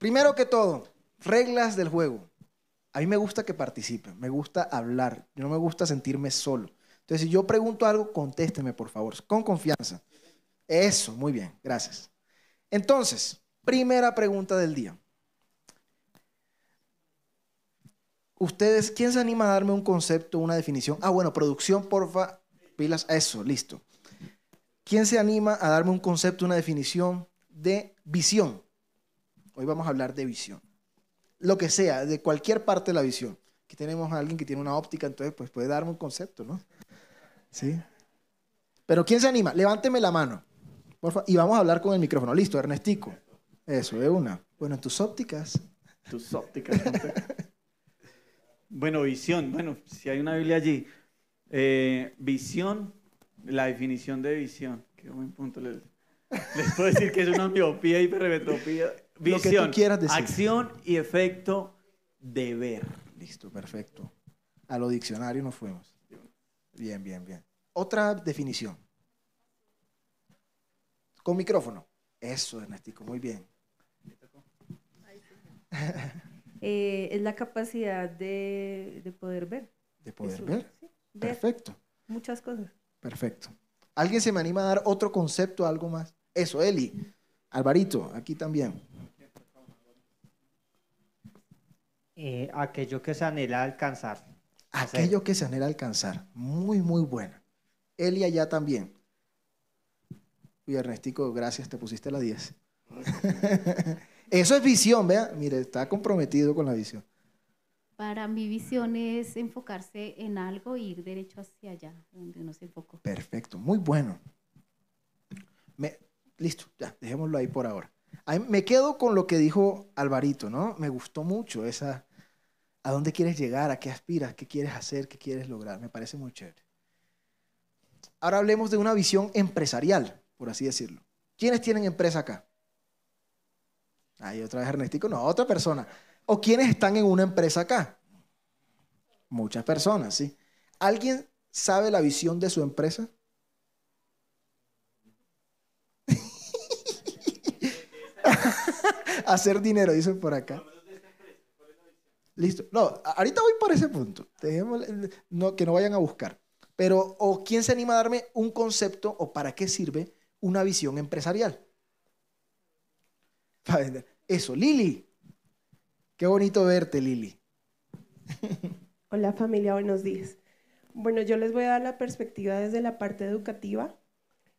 Primero que todo, reglas del juego. A mí me gusta que participen, me gusta hablar, no me gusta sentirme solo. Entonces, si yo pregunto algo, contésteme, por favor, con confianza. Eso, muy bien, gracias. Entonces, primera pregunta del día. Ustedes, ¿quién se anima a darme un concepto, una definición? Ah, bueno, producción, porfa, pilas, eso, listo. ¿Quién se anima a darme un concepto, una definición de visión? Hoy vamos a hablar de visión. Lo que sea, de cualquier parte de la visión. Aquí tenemos a alguien que tiene una óptica, entonces pues puede darme un concepto, ¿no? ¿Sí? Pero ¿quién se anima? Levánteme la mano. Porfa, y vamos a hablar con el micrófono. Listo, Ernestico. Eso, de una. Bueno, tus ópticas. Tus ópticas. bueno, visión. Bueno, si hay una Biblia allí. Eh, visión, la definición de visión. Qué buen punto. Les, les puedo decir que es una miopía, hipermetropía. Visión, Lo que tú quieras decir. acción y efecto de ver. Listo, perfecto. A lo diccionario nos fuimos. Bien, bien, bien. Otra definición. Con micrófono. Eso, Ernestico, muy bien. Eh, es la capacidad de, de poder ver. De poder Eso, ver. sí, ver Perfecto, muchas cosas. perfecto. ¿Alguien se me anima a dar otro concepto, algo más? Eso, Eli. Alvarito, aquí también. Eh, aquello que se anhela alcanzar. Hacer. Aquello que se anhela alcanzar. Muy, muy buena. Eli allá también. Uy, Ernestico, gracias, te pusiste la 10. Eso es visión, vea. Mire, está comprometido con la visión. Para mi visión es enfocarse en algo e ir derecho hacia allá, donde uno se enfocó. Perfecto, muy bueno. Me- listo, ya, dejémoslo ahí por ahora. Ahí me quedo con lo que dijo Alvarito, ¿no? Me gustó mucho esa, ¿a dónde quieres llegar? ¿A qué aspiras? ¿Qué quieres hacer? ¿Qué quieres lograr? Me parece muy chévere. Ahora hablemos de una visión empresarial, por así decirlo. ¿Quiénes tienen empresa acá? Ahí otra vez Ernestico, no, otra persona. ¿O quiénes están en una empresa acá? Muchas personas, ¿sí? ¿Alguien sabe la visión de su empresa? Hacer dinero, dicen por acá. Listo. No, ahorita voy por ese punto. No, que no vayan a buscar. Pero, ¿o quién se anima a darme un concepto o para qué sirve una visión empresarial? Para. Eso, Lili. Qué bonito verte, Lili. Hola familia, buenos días. Bueno, yo les voy a dar la perspectiva desde la parte educativa.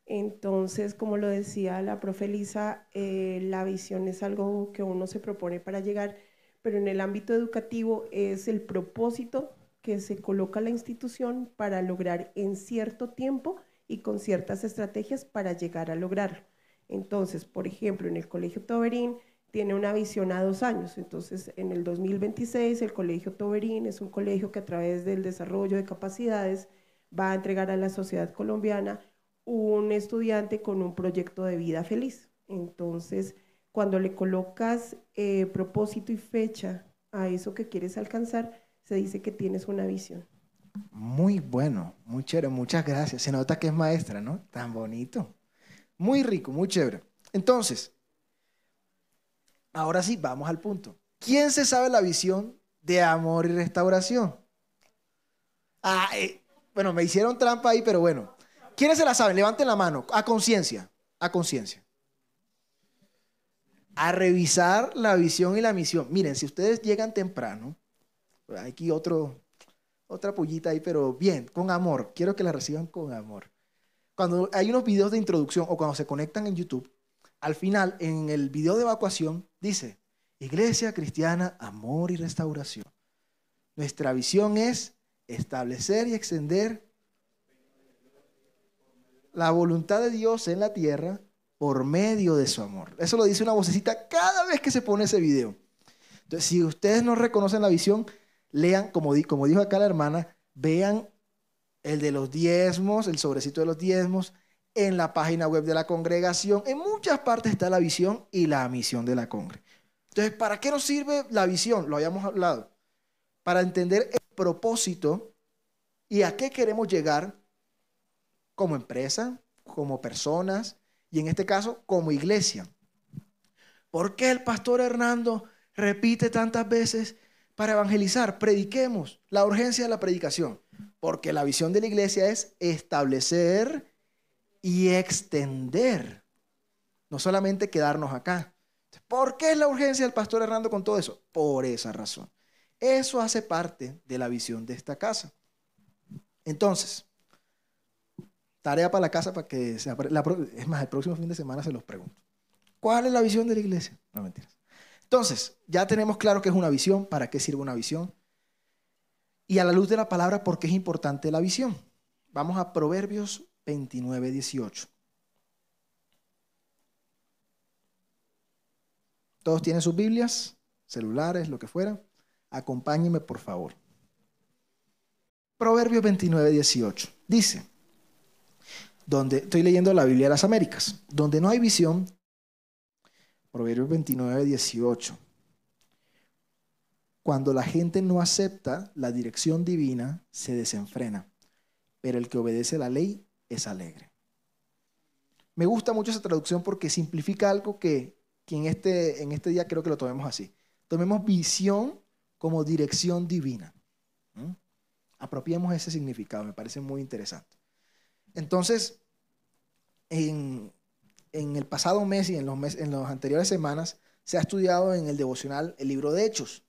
Entonces, como lo decía la profe Lisa, eh, la visión es algo que uno se propone para llegar, pero en el ámbito educativo es el propósito que se coloca la institución para lograr en cierto tiempo y con ciertas estrategias para llegar a lograrlo. Entonces, por ejemplo, en el Colegio Toberín tiene una visión a dos años. Entonces, en el 2026, el Colegio Toberín es un colegio que a través del desarrollo de capacidades va a entregar a la sociedad colombiana un estudiante con un proyecto de vida feliz. Entonces, cuando le colocas eh, propósito y fecha a eso que quieres alcanzar, se dice que tienes una visión. Muy bueno, muy chévere, muchas gracias. Se nota que es maestra, ¿no? Tan bonito. Muy rico, muy chévere. Entonces, ahora sí, vamos al punto. ¿Quién se sabe la visión de amor y restauración? Ah, eh, bueno, me hicieron trampa ahí, pero bueno. ¿Quiénes se la saben? Levanten la mano, a conciencia, a conciencia. A revisar la visión y la misión. Miren, si ustedes llegan temprano, aquí otro, otra pullita ahí, pero bien, con amor. Quiero que la reciban con amor. Cuando hay unos videos de introducción o cuando se conectan en YouTube, al final, en el video de evacuación, dice, Iglesia Cristiana, Amor y Restauración. Nuestra visión es establecer y extender la voluntad de Dios en la tierra por medio de su amor. Eso lo dice una vocecita cada vez que se pone ese video. Entonces, si ustedes no reconocen la visión, lean, como, como dijo acá la hermana, vean el de los diezmos, el sobrecito de los diezmos, en la página web de la congregación. En muchas partes está la visión y la misión de la congre. Entonces, ¿para qué nos sirve la visión? Lo habíamos hablado. Para entender el propósito y a qué queremos llegar como empresa, como personas y en este caso como iglesia. ¿Por qué el pastor Hernando repite tantas veces para evangelizar? Prediquemos la urgencia de la predicación. Porque la visión de la iglesia es establecer y extender. No solamente quedarnos acá. ¿Por qué es la urgencia del pastor Hernando con todo eso? Por esa razón. Eso hace parte de la visión de esta casa. Entonces, tarea para la casa para que la, es más, el próximo fin de semana se los pregunto. ¿Cuál es la visión de la iglesia? No mentiras. Entonces, ya tenemos claro que es una visión, para qué sirve una visión. Y a la luz de la palabra, ¿por qué es importante la visión? Vamos a Proverbios 29, 18. Todos tienen sus Biblias, celulares, lo que fuera. Acompáñenme, por favor. Proverbios 29, 18. Dice, donde estoy leyendo la Biblia de las Américas, donde no hay visión, Proverbios 29, 18. Cuando la gente no acepta la dirección divina, se desenfrena, pero el que obedece la ley es alegre. Me gusta mucho esa traducción porque simplifica algo que, en, este, en este día creo que lo tomemos así. Tomemos visión como dirección divina. ¿Mm? Apropiemos ese significado, me parece muy interesante. Entonces, en, el pasado mes y en los, en las anteriores semanas se ha estudiado en el devocional el libro de Hechos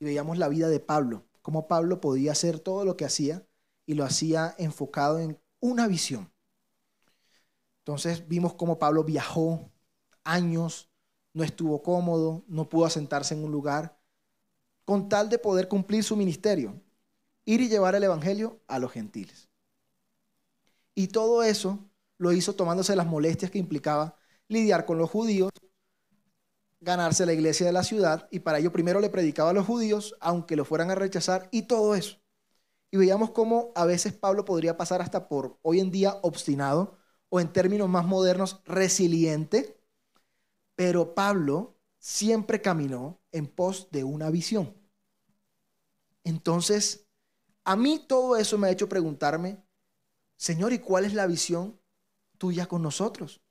y veíamos la vida de Pablo, cómo Pablo podía hacer todo lo que hacía y lo hacía enfocado en una visión. Entonces vimos cómo Pablo viajó años, no estuvo cómodo, no pudo asentarse en un lugar, con tal de poder cumplir su ministerio, ir y llevar el Evangelio a los gentiles. Y todo eso lo hizo tomándose las molestias que implicaba lidiar con los judíos, ganarse la iglesia de la ciudad, y para ello primero le predicaba a los judíos, aunque lo fueran a rechazar, y todo eso. Y veíamos cómo a veces Pablo podría pasar hasta por hoy en día obstinado o en términos más modernos resiliente, pero Pablo siempre caminó en pos de una visión. Entonces, a mí todo eso me ha hecho preguntarme, Señor, ¿y cuál es la visión tuya con nosotros?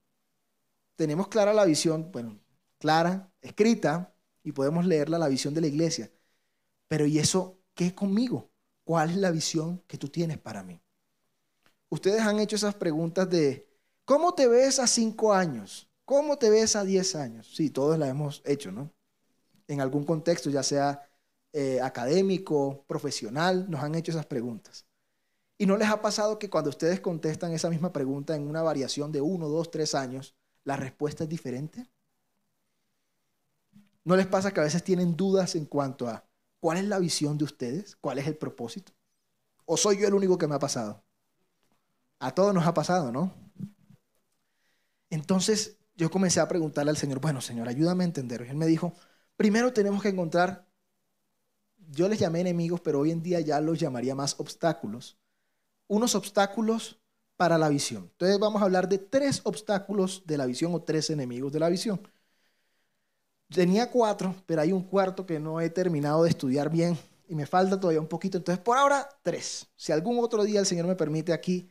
Tenemos clara la visión, bueno, clara, escrita, y podemos leerla, la visión de la iglesia. Pero ¿y eso qué es conmigo? ¿Cuál es la visión que tú tienes para mí? Ustedes han hecho esas preguntas de, ¿cómo te ves a cinco años? ¿Cómo te ves a diez años? Sí, todos las hemos hecho, ¿no? En algún contexto, ya sea eh, académico, profesional, nos han hecho esas preguntas. ¿Y no les ha pasado que cuando ustedes contestan esa misma pregunta en una variación de uno, dos, tres años, la respuesta es diferente? ¿No les pasa que a veces tienen dudas en cuanto a ¿Cuál es la visión de ustedes? ¿Cuál es el propósito? ¿O soy yo el único que me ha pasado? A todos nos ha pasado, ¿no? Entonces yo comencé a preguntarle al Señor, bueno, Señor, ayúdame a entender. Y él me dijo, primero tenemos que encontrar, yo les llamé enemigos, pero hoy en día ya los llamaría más obstáculos. Unos obstáculos para la visión. Entonces vamos a hablar de tres obstáculos de la visión o tres enemigos de la visión. Tenía cuatro, pero hay un cuarto que no he terminado de estudiar bien y me falta todavía un poquito. Entonces, por ahora, tres. Si algún otro día el Señor me permite aquí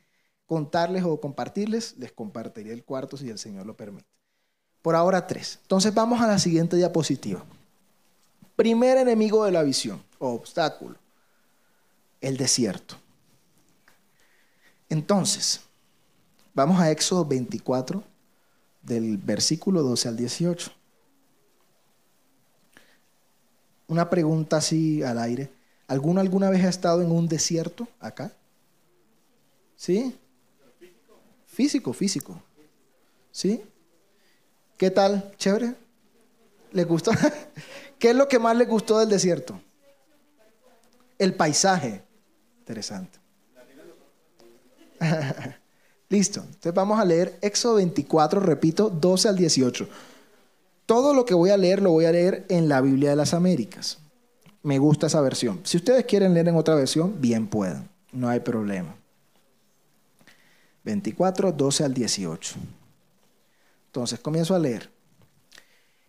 contarles o compartirles, les compartiré el cuarto si el Señor lo permite. Por ahora, tres. Entonces, vamos a la siguiente diapositiva. Primer enemigo de la visión o obstáculo, el desierto. Entonces, vamos a Éxodo 24, del versículo 12 al 18. una pregunta así al aire. ¿Alguno alguna vez ha estado en un desierto acá? ¿Sí? Físico, físico. ¿Sí? ¿Qué tal? ¿Chévere? ¿Le gustó? ¿Qué es lo que más le gustó del desierto? El paisaje. Interesante. Listo. Entonces vamos a leer Éxodo 24, repito, 12 al 18. Todo lo que voy a leer lo voy a leer en la Biblia de las Américas. Me gusta esa versión. Si ustedes quieren leer en otra versión, bien puedan. No hay problema. 24, 12 al 18. Entonces comienzo a leer.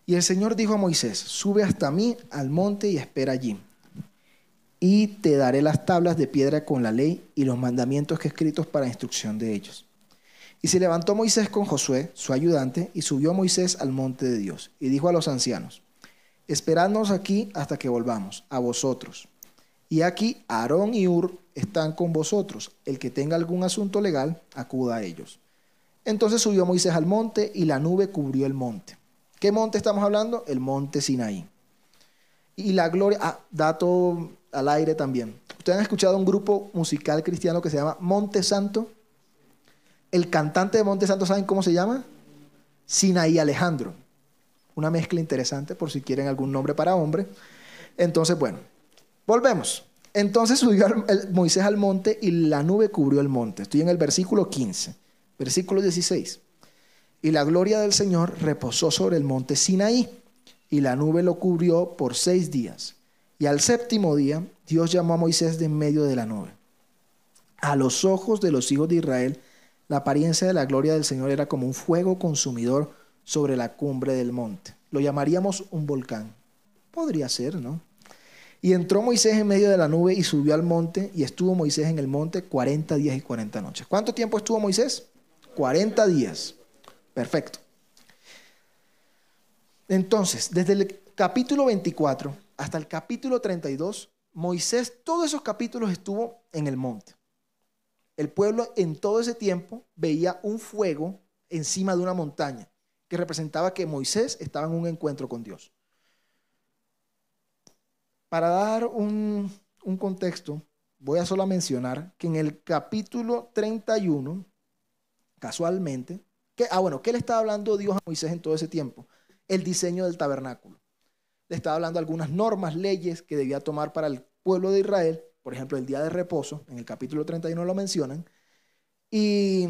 Y el Señor dijo a Moisés, sube hasta mí al monte y espera allí. Y te daré las tablas de piedra con la ley y los mandamientos que escritos para instrucción de ellos. Y se levantó Moisés con Josué, su ayudante, y subió Moisés al monte de Dios. Y dijo a los ancianos, esperadnos aquí hasta que volvamos, a vosotros. Y aquí Aarón y Ur están con vosotros. El que tenga algún asunto legal, acuda a ellos. Entonces subió Moisés al monte y la nube cubrió el monte. ¿Qué monte estamos hablando? El monte Sinaí. Y la gloria, ah, dato al aire también. ¿Ustedes han escuchado un grupo musical cristiano que se llama Monte Santo? El cantante de Monte Santo, ¿saben cómo se llama? Sinaí Alejandro. Una mezcla interesante por si quieren algún nombre para hombre. Entonces, bueno, volvemos. Entonces subió Moisés al monte y la nube cubrió el monte. Estoy en el versículo 15, versículo 16. Y la gloria del Señor reposó sobre el monte Sinaí y la nube lo cubrió por seis días. Y al séptimo día Dios llamó a Moisés de en medio de la nube. A los ojos de los hijos de Israel, la apariencia de la gloria del Señor era como un fuego consumidor sobre la cumbre del monte. Lo llamaríamos un volcán. Podría ser, ¿no? Y entró Moisés en medio de la nube y subió al monte y estuvo Moisés en el monte 40 días y 40 noches. ¿Cuánto tiempo estuvo Moisés? 40 días. Perfecto. Entonces, desde el capítulo 24 hasta el capítulo 32, Moisés, todos esos capítulos estuvo en el monte. El pueblo en todo ese tiempo veía un fuego encima de una montaña que representaba que Moisés estaba en un encuentro con Dios. Para dar un, contexto, voy a solo mencionar que en el capítulo 31, casualmente, ah, bueno, ¿qué le estaba hablando Dios a Moisés en todo ese tiempo? El diseño del tabernáculo. Le estaba hablando algunas normas, leyes que debía tomar para el pueblo de Israel por ejemplo, el día de reposo, en el capítulo 31 lo mencionan, y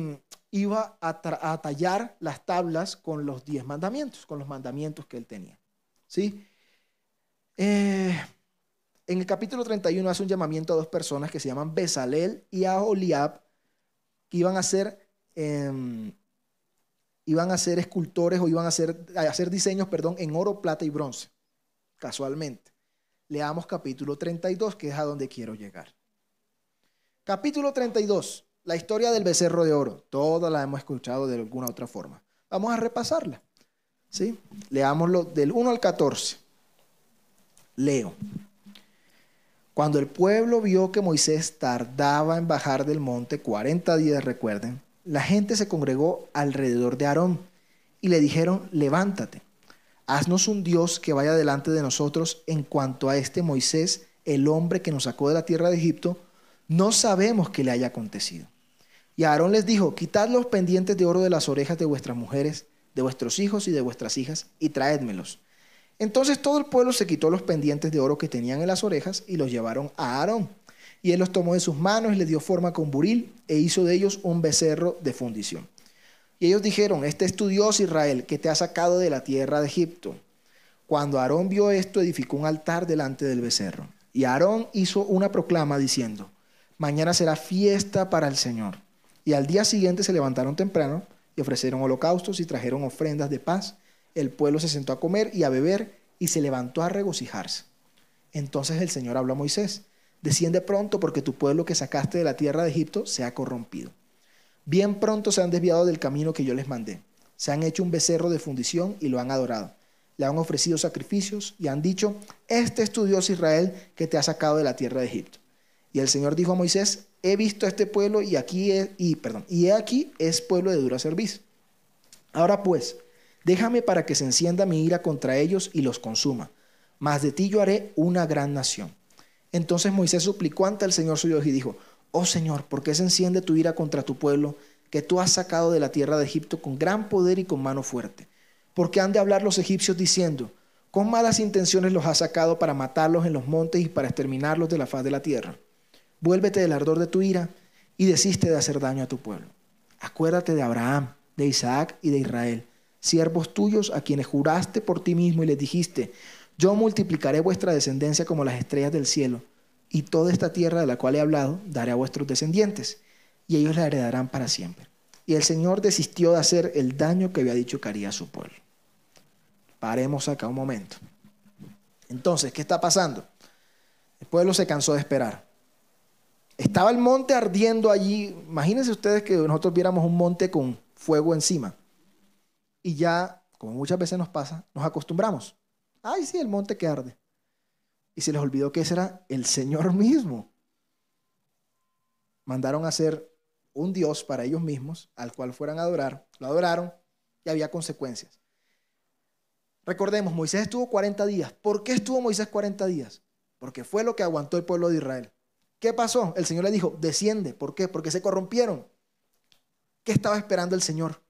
iba a, tallar las tablas con los diez mandamientos, con los mandamientos que él tenía. ¿Sí? Eh, en el capítulo 31 hace un llamamiento a dos personas que se llaman Besalel y Aholiab, que iban a ser, em, iban a ser escultores o iban a hacer, a hacer diseños, perdón, en oro, plata y bronce, casualmente leamos capítulo 32, que es a donde quiero llegar. Capítulo 32, la historia del becerro de oro. Toda la hemos escuchado de alguna otra forma. Vamos a repasarla. ¿sí? Leámoslo del 1 al 14. Leo. Cuando el pueblo vio que Moisés tardaba en bajar del monte 40 días, recuerden, la gente se congregó alrededor de Aarón y le dijeron, levántate Haznos un Dios que vaya delante de nosotros en cuanto a este Moisés, el hombre que nos sacó de la tierra de Egipto, no sabemos qué le haya acontecido. Y Aarón les dijo, quitad los pendientes de oro de las orejas de vuestras mujeres, de vuestros hijos y de vuestras hijas, y traédmelos. Entonces todo el pueblo se quitó los pendientes de oro que tenían en las orejas y los llevaron a Aarón. Y él los tomó de sus manos y les dio forma con buril e hizo de ellos un becerro de fundición. Y ellos dijeron, este es tu Dios Israel, que te ha sacado de la tierra de Egipto. Cuando Aarón vio esto, edificó un altar delante del becerro. Y Aarón hizo una proclama diciendo, mañana será fiesta para el Señor. Y al día siguiente se levantaron temprano y ofrecieron holocaustos y trajeron ofrendas de paz. El pueblo se sentó a comer y a beber y se levantó a regocijarse. Entonces el Señor habló a Moisés, desciende pronto porque tu pueblo que sacaste de la tierra de Egipto se ha corrompido. Bien pronto se han desviado del camino que yo les mandé. Se han hecho un becerro de fundición y lo han adorado. Le han ofrecido sacrificios y han dicho, este es tu Dios Israel que te ha sacado de la tierra de Egipto. Y el Señor dijo a Moisés, he visto a este pueblo y aquí perdón, y he aquí es pueblo de dura servicio. Ahora pues, déjame para que se encienda mi ira contra ellos y los consuma. Mas de ti yo haré una gran nación. Entonces Moisés suplicó ante el Señor su Dios y dijo, Oh Señor, ¿por qué se enciende tu ira contra tu pueblo que tú has sacado de la tierra de Egipto con gran poder y con mano fuerte? Porque han de hablar los egipcios diciendo, con malas intenciones los has sacado para matarlos en los montes y para exterminarlos de la faz de la tierra. Vuélvete del ardor de tu ira y desiste de hacer daño a tu pueblo. Acuérdate de Abraham, de Isaac y de Israel, siervos tuyos a quienes juraste por ti mismo y les dijiste, yo multiplicaré vuestra descendencia como las estrellas del cielo y toda esta tierra de la cual he hablado daré a vuestros descendientes, y ellos la heredarán para siempre. Y el Señor desistió de hacer el daño que había dicho que haría a su pueblo. Paremos acá un momento. Entonces, ¿qué está pasando? El pueblo se cansó de esperar. Estaba el monte ardiendo allí. Imagínense ustedes que nosotros viéramos un monte con fuego encima. Y ya, como muchas veces nos pasa, nos acostumbramos. Ay, sí, el monte que arde. Y se les olvidó que ese era el Señor mismo. Mandaron a hacer un Dios para ellos mismos, al cual fueran a adorar. Lo adoraron y había consecuencias. Recordemos, Moisés estuvo 40 días. ¿Por qué estuvo Moisés 40 días? Porque fue lo que aguantó el pueblo de Israel. ¿Qué pasó? El Señor le dijo, desciende. ¿Por qué? Porque se corrompieron. ¿Qué estaba esperando el Señor?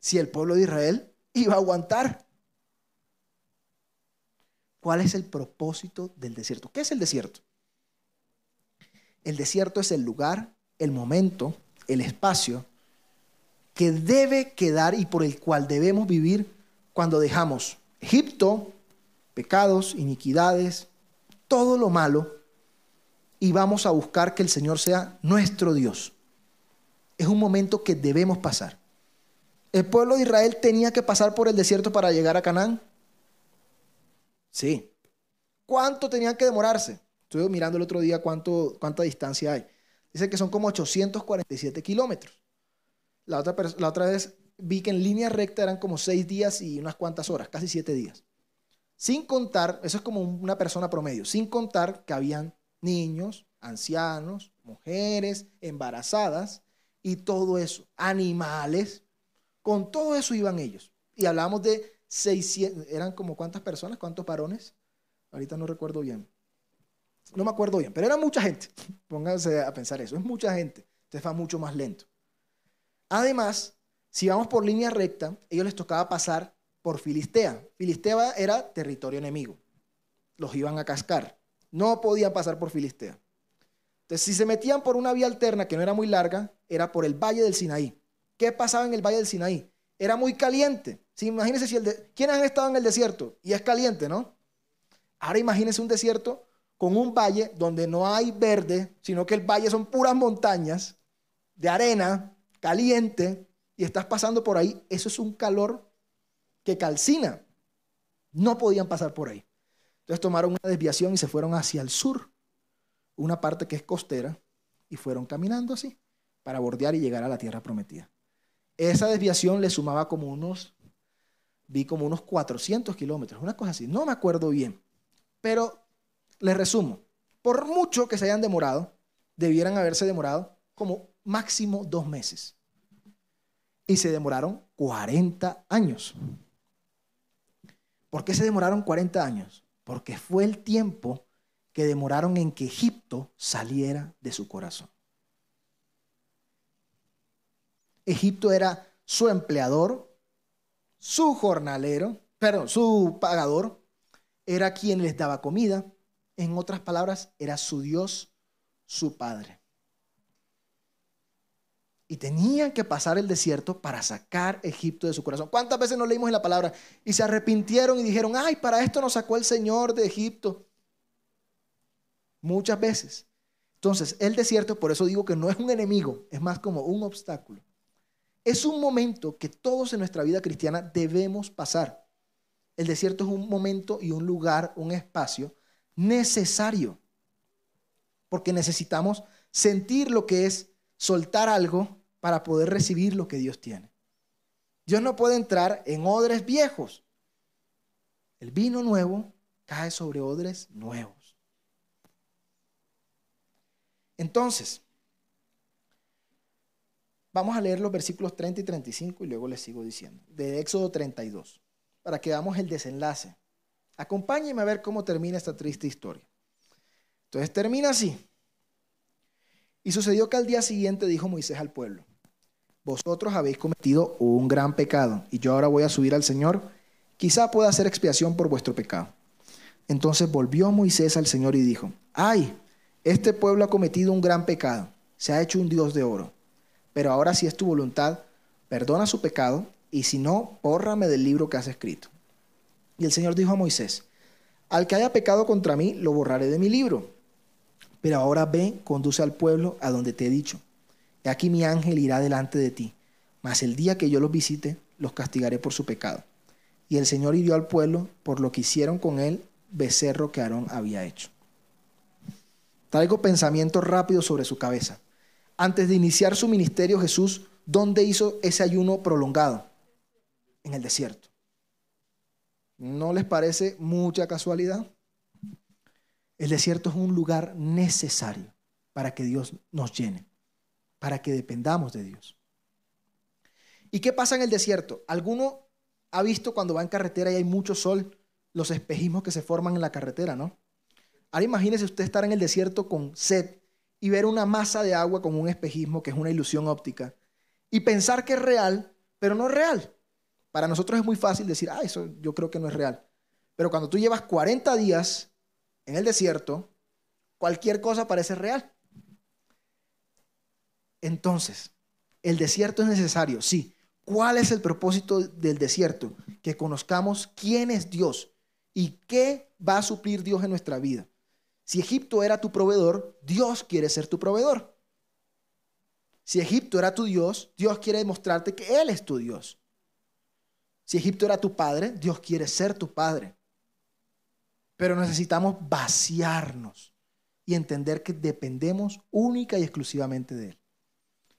Si el pueblo de Israel iba a aguantar. ¿Cuál es el propósito del desierto? ¿Qué es el desierto? El desierto es el lugar, el momento, el espacio que debe quedar y por el cual debemos vivir cuando dejamos Egipto, pecados, iniquidades, todo lo malo y vamos a buscar que el Señor sea nuestro Dios. Es un momento que debemos pasar. ¿El pueblo de Israel tenía que pasar por el desierto para llegar a Canaán? Sí. ¿Cuánto tenían que demorarse? Estuve mirando el otro día cuánto, cuánta distancia hay. Dice que son como 847 kilómetros. La otra, la otra vez vi que en línea recta eran como seis días y unas cuantas horas, casi siete días. Sin contar, eso es como una persona promedio, sin contar que habían niños, ancianos, mujeres, embarazadas y todo eso, animales, con todo eso iban ellos. Y hablamos de 600, eran como cuántas personas, cuántos varones, ahorita no recuerdo bien. No me acuerdo bien, pero era mucha gente. Pónganse a pensar eso, es mucha gente. Entonces va mucho más lento. Además, si vamos por línea recta, ellos les tocaba pasar por Filistea. Filistea era territorio enemigo. Los iban a cascar. No podían pasar por Filistea. Entonces, si se metían por una vía alterna que no era muy larga, era por el Valle del Sinaí. ¿Qué pasaba en el Valle del Sinaí? Era muy caliente. ¿Sí? Imagínense si el de... ¿Quiénes han estado en el desierto? Y es caliente, ¿no? Ahora imagínense un desierto con un valle donde no hay verde, sino que el valle son puras montañas de arena, caliente, y estás pasando por ahí. Eso es un calor que calcina. No podían pasar por ahí. Entonces tomaron una desviación y se fueron hacia el sur, una parte que es costera, y fueron caminando así para bordear y llegar a la tierra prometida. Esa desviación le sumaba como unos, vi como unos 400 kilómetros, una cosa así, no me acuerdo bien, pero les resumo, por mucho que se hayan demorado, debieran haberse demorado como máximo dos meses. Y se demoraron 40 años. ¿Por qué se demoraron 40 años? Porque fue el tiempo que demoraron en que Egipto saliera de su corazón. Egipto era su empleador, su jornalero, perdón, su pagador, era quien les daba comida. En otras palabras, era su Dios, su Padre. Y tenían que pasar el desierto para sacar Egipto de su corazón. ¿Cuántas veces nos leímos en la palabra? Y se arrepintieron y dijeron, ay, para esto nos sacó el Señor de Egipto. Muchas veces. Entonces, el desierto, por eso digo que no es un enemigo, es más como un obstáculo. Es un momento que todos en nuestra vida cristiana debemos pasar. El desierto es un momento y un lugar, un espacio necesario. Porque necesitamos sentir lo que es soltar algo para poder recibir lo que Dios tiene. Dios no puede entrar en odres viejos. El vino nuevo cae sobre odres nuevos. Entonces, vamos a leer los versículos 30 y 35 y luego les sigo diciendo, de Éxodo 32, para que veamos el desenlace. Acompáñenme a ver cómo termina esta triste historia. Entonces termina así. Y sucedió que al día siguiente dijo Moisés al pueblo, vosotros habéis cometido un gran pecado, y yo ahora voy a subir al Señor, quizá pueda hacer expiación por vuestro pecado. Entonces volvió Moisés al Señor y dijo, ay, este pueblo ha cometido un gran pecado, se ha hecho un Dios de oro, pero ahora si es tu voluntad, perdona su pecado, y si no, bórrame del libro que has escrito. Y el Señor dijo a Moisés, al que haya pecado contra mí, lo borraré de mi libro pero ahora ve, conduce al pueblo a donde te he dicho. He aquí mi ángel irá delante de ti, mas el día que yo los visite, los castigaré por su pecado. Y el Señor hirió al pueblo por lo que hicieron con él becerro que Aarón había hecho. Traigo pensamientos rápidos sobre su cabeza. Antes de iniciar su ministerio, Jesús, ¿dónde hizo ese ayuno prolongado? En el desierto. ¿No les parece mucha casualidad? El desierto es un lugar necesario para que Dios nos llene, para que dependamos de Dios. ¿Y qué pasa en el desierto? ¿Alguno ha visto cuando va en carretera y hay mucho sol los espejismos que se forman en la carretera, no? Ahora imagínese usted estar en el desierto con sed y ver una masa de agua con un espejismo que es una ilusión óptica y pensar que es real, pero no es real. Para nosotros es muy fácil decir, ah, eso yo creo que no es real. Pero cuando tú llevas 40 días en el desierto, cualquier cosa parece real. Entonces, el desierto es necesario, sí. ¿Cuál es el propósito del desierto? Que conozcamos quién es Dios y qué va a suplir Dios en nuestra vida. Si Egipto era tu proveedor, Dios quiere ser tu proveedor. Si Egipto era tu Dios, Dios quiere demostrarte que Él es tu Dios. Si Egipto era tu padre, Dios quiere ser tu padre. Pero necesitamos vaciarnos y entender que dependemos única y exclusivamente de Él.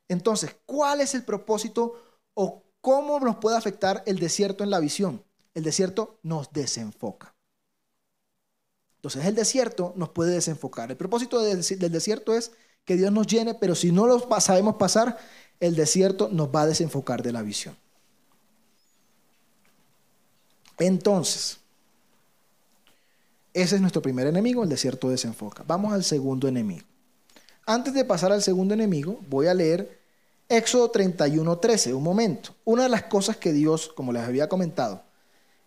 Entonces, ¿cuál es el propósito o cómo nos puede afectar el desierto en la visión? El desierto nos desenfoca. Entonces, el desierto nos puede desenfocar. El propósito del desierto es que Dios nos llene, pero si no lo sabemos pasar, el desierto nos va a desenfocar de la visión. Entonces, ese es nuestro primer enemigo, el desierto desenfoca. Vamos al segundo enemigo. Antes de pasar al segundo enemigo, voy a leer Éxodo 31:13, un momento. Una de las cosas que Dios, como les había comentado,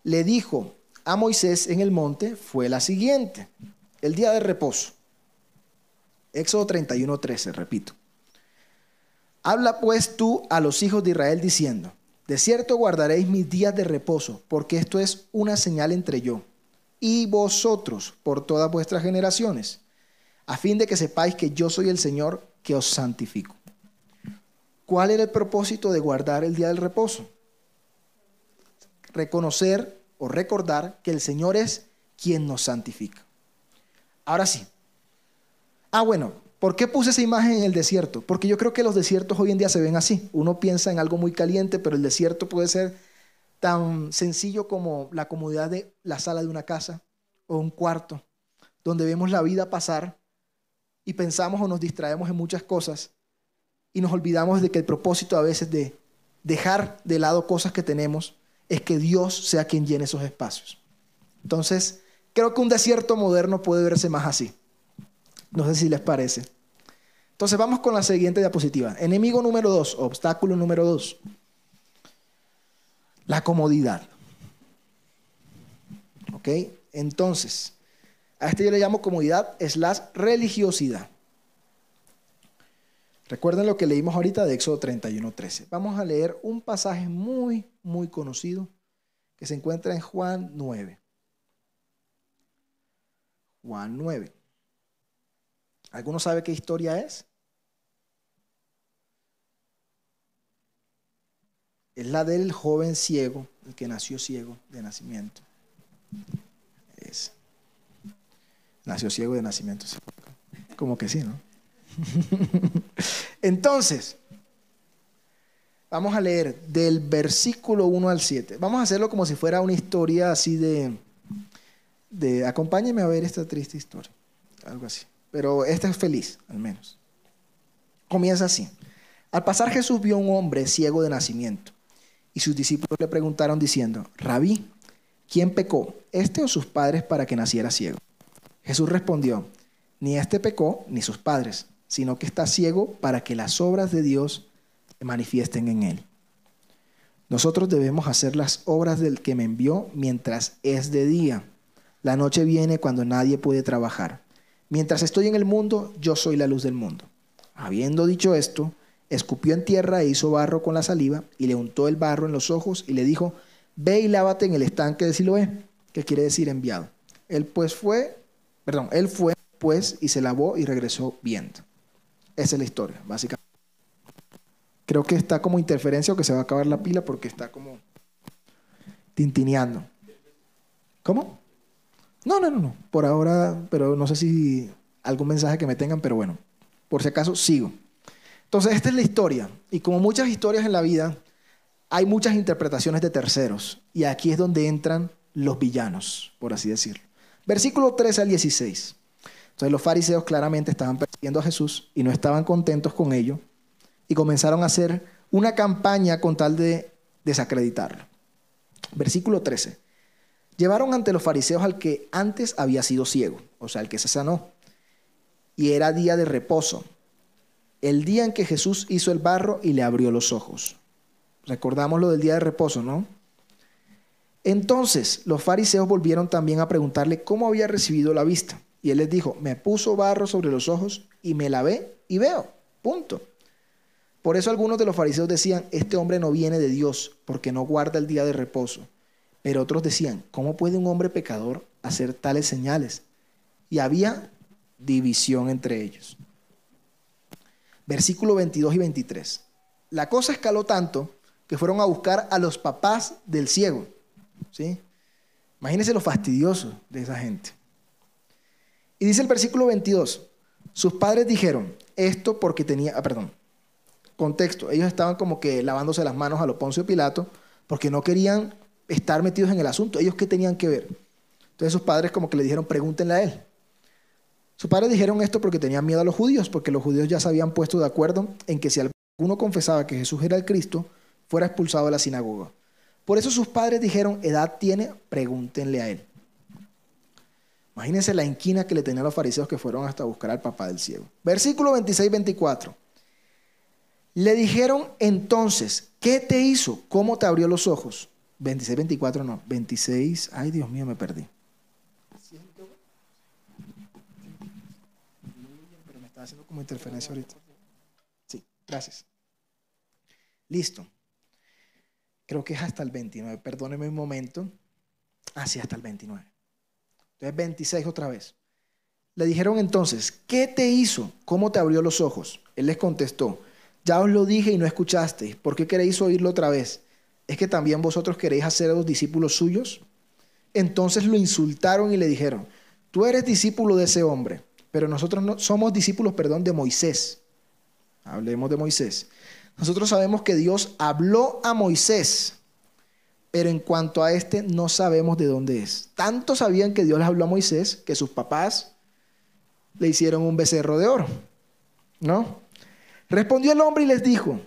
le dijo a Moisés en el monte fue la siguiente, el día de reposo. Éxodo 31:13, repito. Habla pues tú a los hijos de Israel diciendo, de cierto guardaréis mis días de reposo, porque esto es una señal entre yo y vosotros por todas vuestras generaciones, a fin de que sepáis que yo soy el Señor que os santifico. ¿Cuál era el propósito de guardar el día del reposo? Reconocer o recordar que el Señor es quien nos santifica. Ahora sí. Ah, bueno, ¿por qué puse esa imagen en el desierto? Porque yo creo que los desiertos hoy en día se ven así. Uno piensa en algo muy caliente, pero el desierto puede ser tan sencillo como la comodidad de la sala de una casa o un cuarto, donde vemos la vida pasar y pensamos o nos distraemos en muchas cosas y nos olvidamos de que el propósito a veces de dejar de lado cosas que tenemos es que Dios sea quien llene esos espacios. Entonces, creo que un desierto moderno puede verse más así. No sé si les parece. Entonces vamos con la siguiente diapositiva. Enemigo número dos, obstáculo número dos. La comodidad. ¿Ok? Entonces, a este yo le llamo comodidad la religiosidad. Recuerden lo que leímos ahorita de Éxodo 31.13. Vamos a leer un pasaje muy, muy conocido que se encuentra en Juan 9. Juan 9. ¿Alguno sabe qué historia es? Es la del joven ciego, el que nació ciego de nacimiento. Es. Nació ciego de nacimiento. Como que sí, ¿no? Entonces, vamos a leer del versículo 1 al 7. Vamos a hacerlo como si fuera una historia así de, de acompáñeme a ver esta triste historia. Algo así. Pero esta es feliz, al menos. Comienza así. Al pasar Jesús vio un hombre ciego de nacimiento y sus discípulos le preguntaron diciendo, Rabí, ¿quién pecó, este o sus padres para que naciera ciego? Jesús respondió, ni este pecó ni sus padres sino que está ciego para que las obras de Dios se manifiesten en él. Nosotros debemos hacer las obras del que me envió mientras es de día. La noche viene cuando nadie puede trabajar. Mientras estoy en el mundo, yo soy la luz del mundo. Habiendo dicho esto, escupió en tierra e hizo barro con la saliva y le untó el barro en los ojos y le dijo, ve y lávate en el estanque de Siloé, que quiere decir enviado. Él pues fue, perdón, él fue pues y se lavó y regresó viendo. Esa es la historia, básicamente. Creo que está como interferencia o que se va a acabar la pila porque está como tintineando. ¿Cómo? No, no, no, no. Por ahora, pero no sé si algún mensaje que me tengan, pero bueno, por si acaso sigo. Entonces, esta es la historia. Y como muchas historias en la vida, hay muchas interpretaciones de terceros. Y aquí es donde entran los villanos, por así decirlo. Versículo 13 al 16. Entonces los fariseos claramente estaban persiguiendo a Jesús y no estaban contentos con ello y comenzaron a hacer una campaña con tal de desacreditarlo. Versículo 13. Llevaron ante los fariseos al que antes había sido ciego, o sea, el que se sanó, y era día de reposo, el día en que Jesús hizo el barro y le abrió los ojos. Recordamos lo del día de reposo, ¿no? Entonces los fariseos volvieron también a preguntarle cómo había recibido la vista. Y él les dijo, me puso barro sobre los ojos y me lavé y veo. Punto. Por eso algunos de los fariseos decían, este hombre no viene de Dios porque no guarda el día de reposo. Pero otros decían, ¿cómo puede un hombre pecador hacer tales señales? Y había división entre ellos. Versículo 22 y 23. La cosa escaló tanto que fueron a buscar a los papás del ciego. ¿sí? Imagínense lo fastidioso de esa gente. Y dice el versículo 22, sus padres dijeron esto porque tenía, ah, perdón, contexto, ellos estaban como que lavándose las manos a lo Poncio Pilato porque no querían estar metidos en el asunto, ellos qué tenían que ver. Entonces sus padres como que le dijeron, pregúntenle a él. Sus padres dijeron esto porque tenían miedo a los judíos, porque los judíos ya se habían puesto de acuerdo en que si alguno confesaba que Jesús era el Cristo, fuera expulsado de la sinagoga. Por eso sus padres dijeron, edad tiene, pregúntenle a él. Imagínense la inquina que le tenían los fariseos que fueron hasta buscar al papá del ciego. Versículo 26-24. Le dijeron entonces, ¿qué te hizo? ¿Cómo te abrió los ojos? 26-24 no, 26, ay Dios mío, me perdí. Pero me estaba haciendo como interferencia ahorita. Sí, gracias. Listo. Creo que es hasta el 29. Perdóneme un momento. Ah, sí, hasta el 29. Entonces, 26 otra vez. Le dijeron entonces, ¿qué te hizo? ¿Cómo te abrió los ojos? Él les contestó, ya os lo dije y no escuchasteis. ¿Por qué queréis oírlo otra vez? ¿Es que también vosotros queréis hacer los discípulos suyos? Entonces lo insultaron y le dijeron, tú eres discípulo de ese hombre, pero nosotros no, somos discípulos, perdón, de Moisés. Hablemos de Moisés. Nosotros sabemos que Dios habló a Moisés, pero en cuanto a este no sabemos de dónde es. Tanto sabían que Dios les habló a Moisés que sus papás le hicieron un becerro de oro. ¿No? Respondió el hombre y les dijo,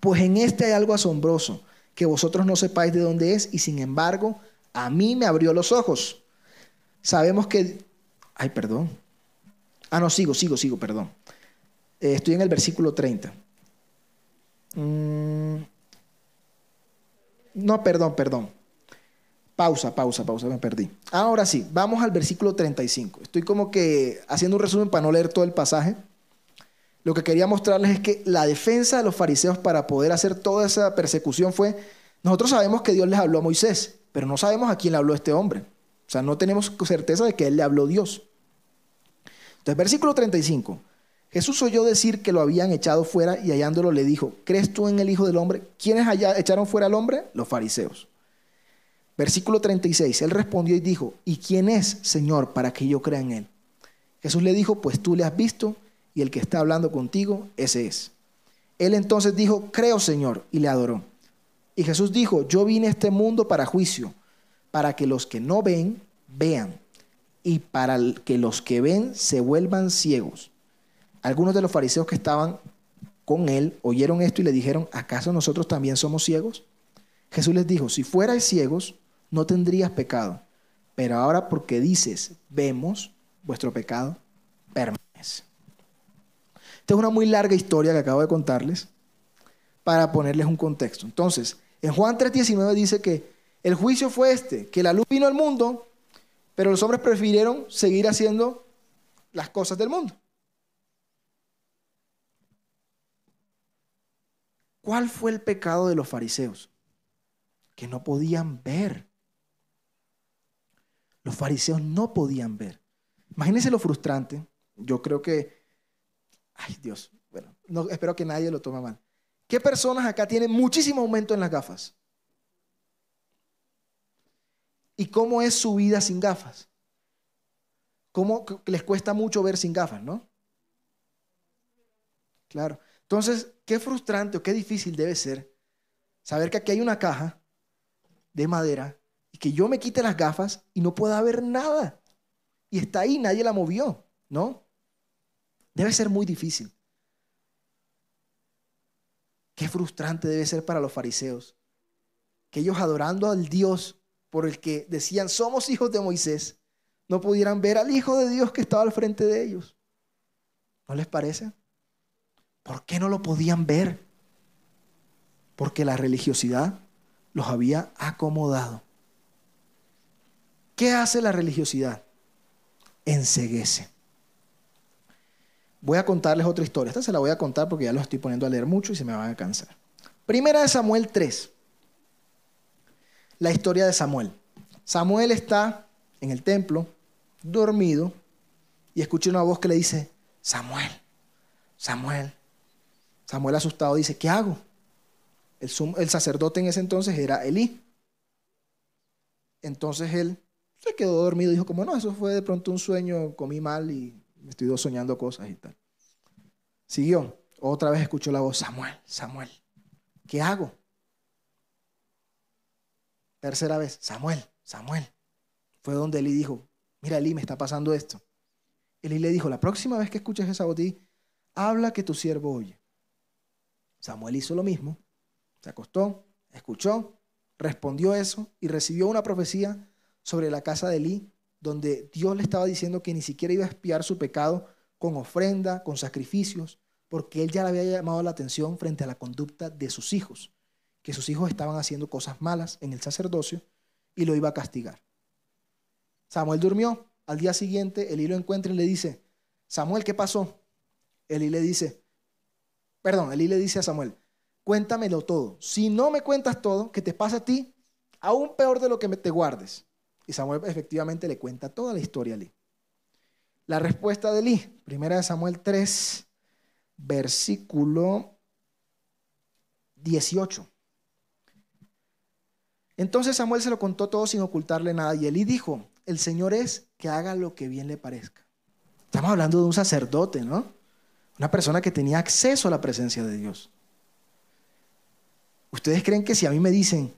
pues en este hay algo asombroso, que vosotros no sepáis de dónde es y sin embargo a mí me abrió los ojos. Sabemos que... Ay, perdón. Ah, no, sigo, sigo, sigo, perdón. Eh, estoy en el versículo 30. No, perdón, perdón. Pausa, pausa, pausa, me perdí. Ahora sí, vamos al versículo 35. Estoy como que haciendo un resumen para no leer todo el pasaje. Lo que quería mostrarles es que la defensa de los fariseos para poder hacer toda esa persecución fue, nosotros sabemos que Dios les habló a Moisés, pero no sabemos a quién le habló este hombre. O sea, no tenemos certeza de que él le habló Dios. Entonces, versículo 35. Jesús oyó decir que lo habían echado fuera y hallándolo le dijo, ¿crees tú en el Hijo del Hombre? ¿Quiénes allá echaron fuera al hombre? Los fariseos. Versículo 36, él respondió y dijo, ¿y quién es, Señor, para que yo crea en él? Jesús le dijo, pues tú le has visto y el que está hablando contigo, ese es. Él entonces dijo, creo, Señor, y le adoró. Y Jesús dijo, yo vine a este mundo para juicio, para que los que no ven, vean, y para que los que ven se vuelvan ciegos. Algunos de los fariseos que estaban con él oyeron esto y le dijeron, ¿acaso nosotros también somos ciegos? Jesús les dijo, si fuerais ciegos, no tendrías pecado, pero ahora porque dices, vemos, vuestro pecado permanece. Esta es una muy larga historia que acabo de contarles para ponerles un contexto. Entonces, en Juan 3:19 dice que el juicio fue este, que la luz vino al mundo, pero los hombres prefirieron seguir haciendo las cosas del mundo. ¿Cuál fue el pecado de los fariseos? Que no podían ver. Los fariseos no podían ver. Imagínense lo frustrante. Yo creo que, ay Dios, bueno, no, espero que nadie lo tome mal. ¿Qué personas acá tienen muchísimo aumento en las gafas? ¿Y cómo es su vida sin gafas? cómo les cuesta mucho ver sin gafas, ¿no? Claro. Entonces, qué frustrante o qué difícil debe ser saber que aquí hay una caja de madera y que yo me quite las gafas y no pueda ver nada. Y está ahí, nadie la movió, ¿no? Debe ser muy difícil. Qué frustrante debe ser para los fariseos. Que ellos adorando al Dios por el que decían somos hijos de Moisés, no pudieran ver al Hijo de Dios que estaba al frente de ellos. ¿No les parece? ¿Por qué no lo podían ver? Porque la religiosidad los había acomodado. ¿Qué hace la religiosidad? Enseguece. Voy a contarles otra historia. Esta se la voy a contar porque ya los estoy poniendo a leer mucho y se me van a cansar. Primera de Samuel 3. La historia de Samuel. Samuel está en el templo, dormido, y escucha una voz que le dice, Samuel, Samuel. Samuel asustado dice, ¿qué hago? El, sacerdote en ese entonces era Elí. Entonces él se quedó dormido y dijo, como no, eso fue de pronto un sueño, comí mal y me estoy soñando cosas y tal. Siguió. Otra vez escuchó la voz, Samuel, Samuel, ¿qué hago? Tercera vez, Samuel, Samuel. Fue donde Elí dijo, mira Elí, me está pasando esto. Elí le dijo, la próxima vez que escuches esa voz, habla que tu siervo oye. Samuel hizo lo mismo, se acostó, escuchó, respondió eso y recibió una profecía sobre la casa de Elí, donde Dios le estaba diciendo que ni siquiera iba a espiar su pecado con ofrenda, con sacrificios, porque él ya le había llamado la atención frente a la conducta de sus hijos, que sus hijos estaban haciendo cosas malas en el sacerdocio y lo iba a castigar. Samuel durmió, al día siguiente Elí lo encuentra y le dice, Samuel, ¿qué pasó? Elí le dice, Perdón, Elí le dice a Samuel, cuéntamelo todo. Si no me cuentas todo, que te pasa a ti, aún peor de lo que te guardes. Y Samuel efectivamente le cuenta toda la historia a Elí. La respuesta de Elí, primera de Samuel 3, versículo 18. Entonces Samuel se lo contó todo sin ocultarle nada y Elí dijo, el Señor es que haga lo que bien le parezca. Estamos hablando de un sacerdote, ¿no? Una persona que tenía acceso a la presencia de Dios. ¿Ustedes creen que si a mí me dicen,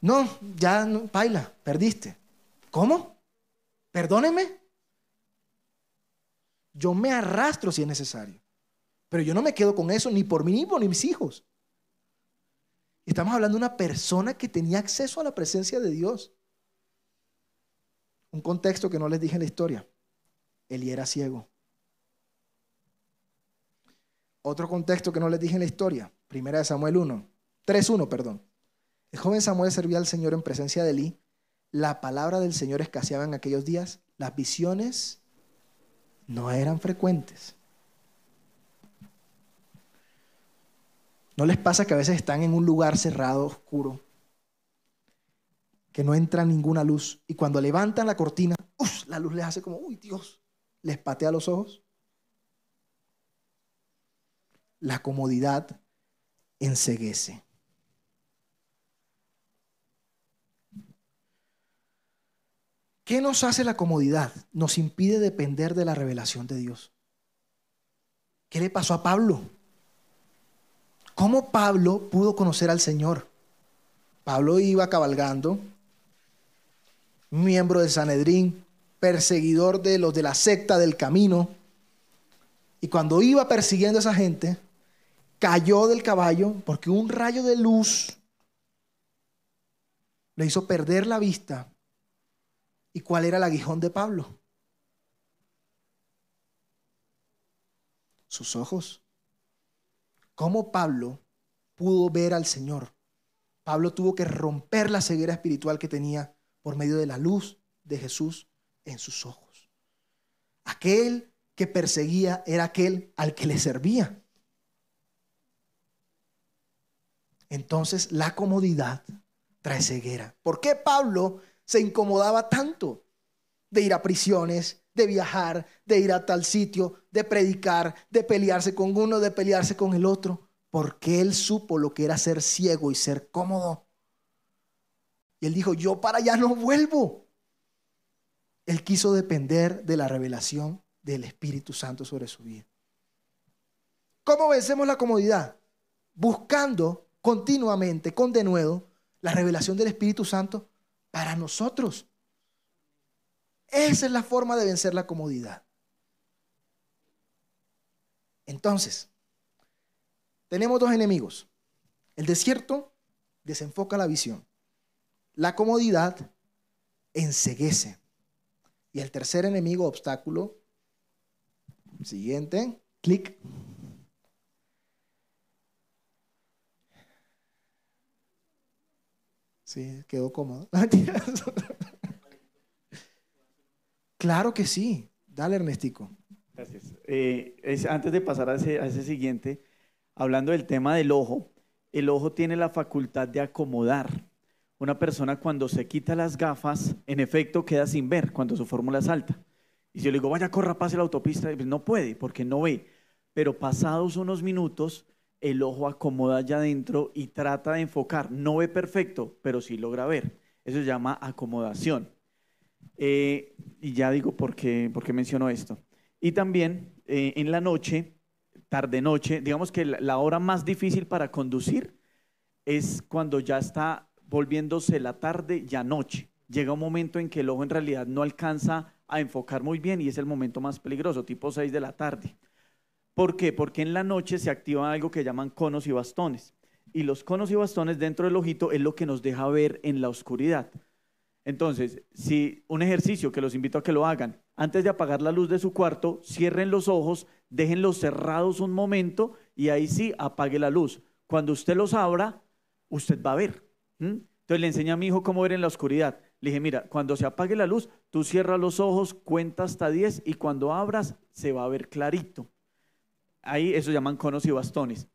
no, ya no, baila, perdiste? ¿Cómo? Perdóneme. Yo me arrastro si es necesario. Pero yo no me quedo con eso ni por mí ni por mis hijos. Estamos hablando de una persona que tenía acceso a la presencia de Dios. Un contexto que no les dije en la historia. Él era ciego. Otro contexto que no les dije en la historia, primera de Samuel 1, 3.1, perdón. El joven Samuel servía al Señor en presencia de Elí. La palabra del Señor escaseaba en aquellos días. Las visiones no eran frecuentes. ¿No les pasa que a veces están en un lugar cerrado, oscuro, que no entra ninguna luz y cuando levantan la cortina, la luz les hace como, uy Dios, les patea los ojos? La comodidad enseguece. ¿Qué nos hace la comodidad? Nos impide depender de la revelación de Dios. ¿Qué le pasó a Pablo? ¿Cómo Pablo pudo conocer al Señor? Pablo iba cabalgando, miembro de Sanedrín, perseguidor de los de la secta del camino, y cuando iba persiguiendo a esa gente, cayó del caballo porque un rayo de luz le hizo perder la vista. ¿Y cuál era el aguijón de Pablo? Sus ojos. ¿Cómo Pablo pudo ver al Señor? Pablo tuvo que romper la ceguera espiritual que tenía por medio de la luz de Jesús en sus ojos. Aquel que perseguía era aquel al que le servía. Entonces la comodidad trae ceguera. ¿Por qué Pablo se incomodaba tanto de ir a prisiones, de viajar, de ir a tal sitio, de predicar, de pelearse con uno, de pelearse con el otro? Porque él supo lo que era ser ciego y ser cómodo. Y él dijo, yo para allá no vuelvo. Él quiso depender de la revelación del Espíritu Santo sobre su vida. ¿Cómo vencemos la comodidad? Buscando continuamente, con denuedo, la revelación del Espíritu Santo para nosotros. Esa es la forma de vencer la comodidad. Entonces, tenemos dos enemigos. El desierto desenfoca la visión. La comodidad enseguece. Y el tercer enemigo, obstáculo, siguiente, clic. Sí, quedó cómodo. claro que sí. Dale, Ernestico. Gracias. Eh, es, antes de pasar a ese, a ese siguiente, hablando del tema del ojo, el ojo tiene la facultad de acomodar. Una persona cuando se quita las gafas, en efecto queda sin ver cuando su fórmula es alta. Y si yo le digo, vaya, corra, pase la autopista, pues no puede porque no ve. Pero pasados unos minutos, el ojo acomoda allá adentro y trata de enfocar. No ve perfecto, pero sí logra ver. Eso se llama acomodación. Eh, y ya digo por qué, por qué menciono esto. Y también eh, en la noche, tarde-noche, digamos que la, hora más difícil para conducir es cuando ya está volviéndose la tarde, ya noche. Llega un momento en que el ojo en realidad no alcanza a enfocar muy bien y es el momento más peligroso, tipo 6 de la tarde. ¿Por qué? Porque en la noche se activa algo que llaman conos y bastones. Y los conos y bastones dentro del ojito es lo que nos deja ver en la oscuridad. Entonces, si un ejercicio que los invito a que lo hagan, antes de apagar la luz de su cuarto, cierren los ojos, déjenlos cerrados un momento y ahí sí apague la luz. Cuando usted los abra, usted va a ver. Entonces le enseñé a mi hijo cómo ver en la oscuridad. Le dije, mira, cuando se apague la luz, tú cierras los ojos, cuenta hasta 10 y cuando abras se va a ver clarito. Ahí eso llaman conos y bastones.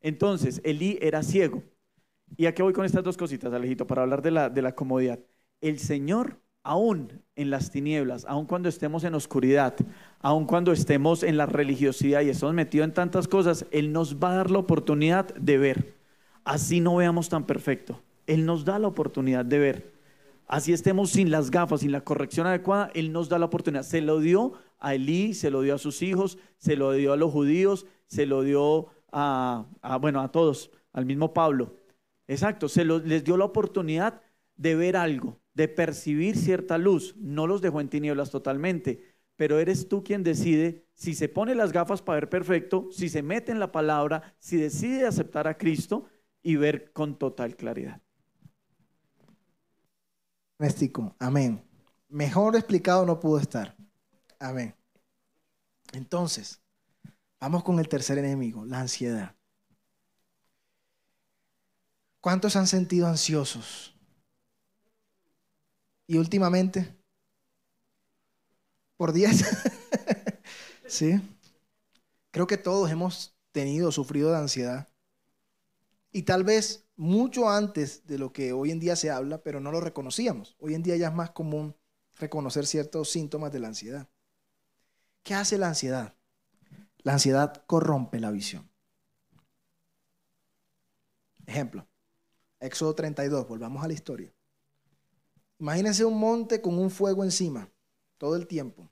Entonces, Elí era ciego. ¿Y a qué voy con estas dos cositas, Alejito? Para hablar de la, de la comodidad. El Señor, aún en las tinieblas, aún cuando estemos en oscuridad, aún cuando estemos en la religiosidad y estamos metidos en tantas cosas, Él nos va a dar la oportunidad de ver. Así no veamos tan perfecto. Él nos da la oportunidad de ver. Así estemos sin las gafas, sin la corrección adecuada, Él nos da la oportunidad. Se lo dio a Elí, se lo dio a sus hijos, se lo dio a los judíos, se lo dio a, bueno, a todos, al mismo Pablo. Exacto, se les dio la oportunidad de ver algo, de percibir cierta luz. No los dejó en tinieblas totalmente, pero eres tú quien decide si se pone las gafas para ver perfecto, si se mete en la palabra, si decide aceptar a Cristo y ver con total claridad. Amén. Mejor explicado no pudo estar. Amén. Entonces, vamos con el tercer enemigo, la ansiedad. ¿Cuántos han sentido ansiosos? Y últimamente, por 10. sí. Creo que todos hemos tenido, sufrido de ansiedad. Y tal vez mucho antes de lo que hoy en día se habla, pero no lo reconocíamos. Hoy en día ya es más común reconocer ciertos síntomas de la ansiedad. ¿Qué hace la ansiedad? La ansiedad corrompe la visión. Ejemplo, Éxodo 32, volvamos a la historia. Imagínense un monte con un fuego encima todo el tiempo.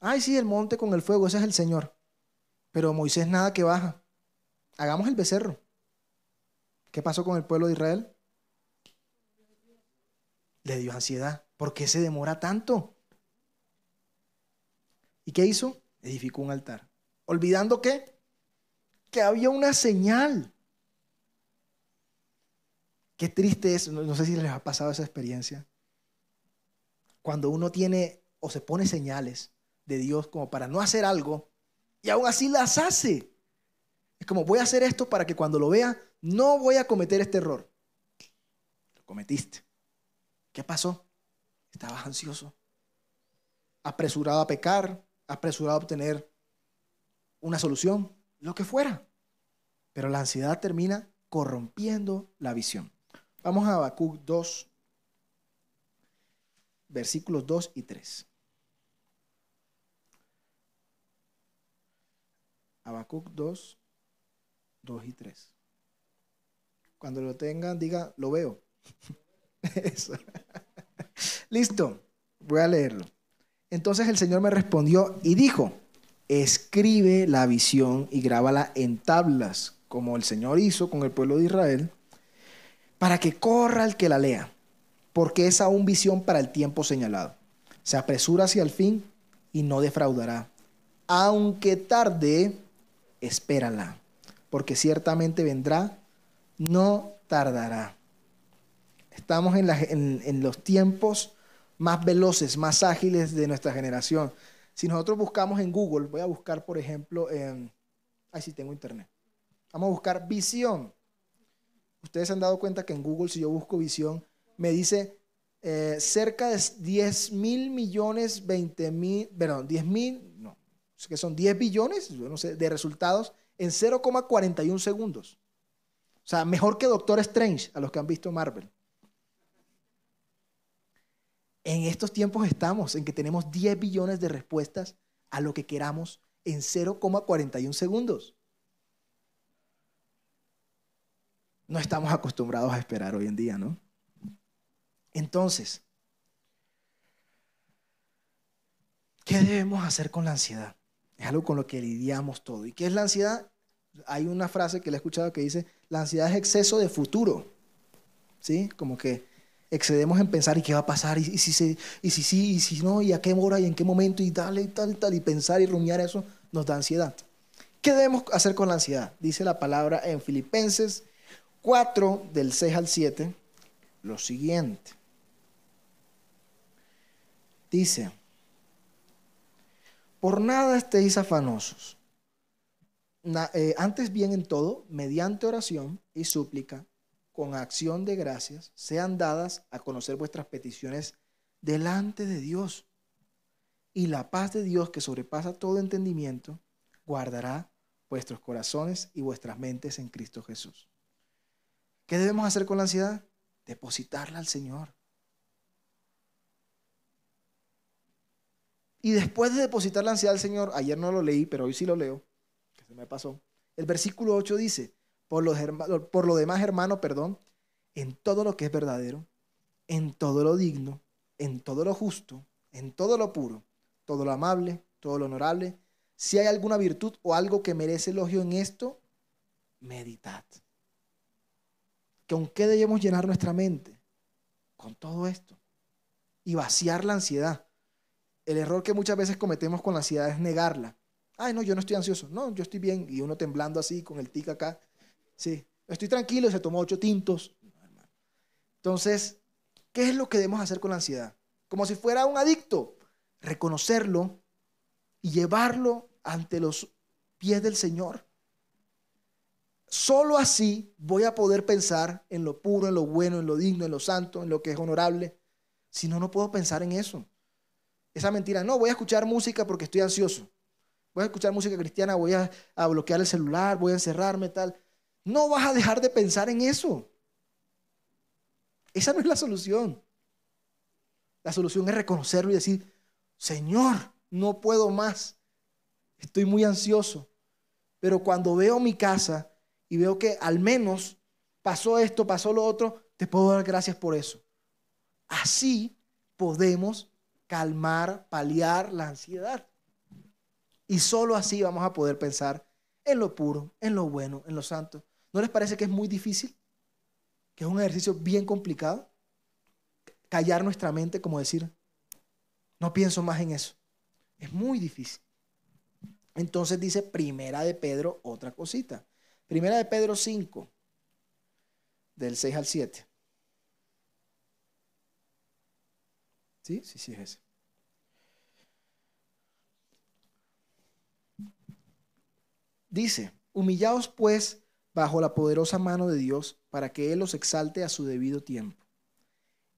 Ay, sí, el monte con el fuego, ese es el Señor. Pero Moisés nada que baja. Hagamos el becerro. ¿Qué pasó con el pueblo de Israel? Le dio ansiedad. ¿Por qué se demora tanto? ¿Y qué hizo? Edificó un altar. Olvidando qué? Que había una señal. Qué triste es, no sé si les ha pasado esa experiencia. Cuando uno tiene o se pone señales de Dios como para no hacer algo y aún así las hace. Es como voy a hacer esto para que cuando lo vea no voy a cometer este error. Lo cometiste. ¿Qué pasó? Estabas ansioso, apresurado a pecar, apresurado a obtener una solución, lo que fuera. Pero la ansiedad termina corrompiendo la visión. Vamos a Habacuc 2, versículos 2 y 3. Habacuc 2, 2 y 3. Cuando lo tengan, diga, lo veo. Eso. Listo. Voy a leerlo. Entonces el Señor me respondió y dijo, escribe la visión y grábala en tablas, como el Señor hizo con el pueblo de Israel, para que corra el que la lea, porque es aún visión para el tiempo señalado. Se apresura hacia el fin y no defraudará. Aunque tarde, espérala, porque ciertamente vendrá, no tardará. Estamos en, los tiempos más veloces, más ágiles de nuestra generación. Si nosotros buscamos en Google, voy a buscar, por ejemplo, en... Ay, sí, tengo internet. Vamos a buscar visión. Ustedes se han dado cuenta que en Google, si yo busco visión, me dice eh, cerca de 10 mil millones, 20 mil, perdón, 10 mil, no, que son 10 billones, yo no sé, de resultados en 0,41 segundos. O sea, mejor que Doctor Strange, a los que han visto Marvel. En estos tiempos estamos, en que tenemos 10 billones de respuestas a lo que queramos en 0,41 segundos. No estamos acostumbrados a esperar hoy en día, ¿no? Entonces, ¿qué debemos hacer con la ansiedad? Es algo con lo que lidiamos todo. ¿Y qué es la ansiedad? Hay una frase que le he escuchado que dice, la ansiedad es exceso de futuro. ¿Sí? Como que excedemos en pensar y qué va a pasar, y, si se- y si sí, y si no, y a qué hora, y en qué momento, y tal, y tal, y tal, y pensar y rumiar eso nos da ansiedad. ¿Qué debemos hacer con la ansiedad? Dice la palabra en Filipenses 4, del 6 al 7, lo siguiente. Dice, por nada estéis afanosos, eh, antes bien en todo, mediante oración y súplica, con acción de gracias, sean dadas a conocer vuestras peticiones delante de Dios. Y la paz de Dios, que sobrepasa todo entendimiento, guardará vuestros corazones y vuestras mentes en Cristo Jesús. ¿Qué debemos hacer con la ansiedad? Depositarla al Señor. Y después de depositar la ansiedad al Señor, ayer no lo leí, pero hoy sí lo leo, que se me pasó. El versículo 8 dice, por por lo demás, hermano, perdón, en todo lo que es verdadero, en todo lo digno, en todo lo justo, en todo lo puro, todo lo amable, todo lo honorable, si hay alguna virtud o algo que merece elogio en esto, meditad. ¿Con qué debemos llenar nuestra mente? Con todo esto. Y vaciar la ansiedad. El error que muchas veces cometemos con la ansiedad es negarla. Ay, no, yo no estoy ansioso. No, yo estoy bien. Y uno temblando así con el tic acá. Sí, estoy tranquilo, se tomó ocho tintos. Entonces, ¿qué es lo que debemos hacer con la ansiedad? Como si fuera un adicto. Reconocerlo y llevarlo ante los pies del Señor. Solo así voy a poder pensar en lo puro, en lo bueno, en lo digno, en lo santo, en lo que es honorable. Si no, no puedo pensar en eso. Esa mentira, no, voy a escuchar música porque estoy ansioso. Voy a escuchar música cristiana, voy a, bloquear el celular, voy a encerrarme, tal. No vas a dejar de pensar en eso. Esa no es la solución. La solución es reconocerlo y decir, Señor, no puedo más. Estoy muy ansioso. Pero cuando veo mi casa y veo que al menos pasó esto, pasó lo otro, te puedo dar gracias por eso. Así podemos calmar, paliar la ansiedad. Y solo así vamos a poder pensar en lo puro, en lo bueno, en lo santo. ¿No les parece que es muy difícil? Que es un ejercicio bien complicado. Callar nuestra mente, como decir, no pienso más en eso. Es muy difícil. Entonces dice Primera de Pedro otra cosita. Primera de Pedro 5, del 6 al 7. ¿Sí? Sí, es ese. Dice, humillaos pues bajo la poderosa mano de Dios para que Él os exalte a su debido tiempo,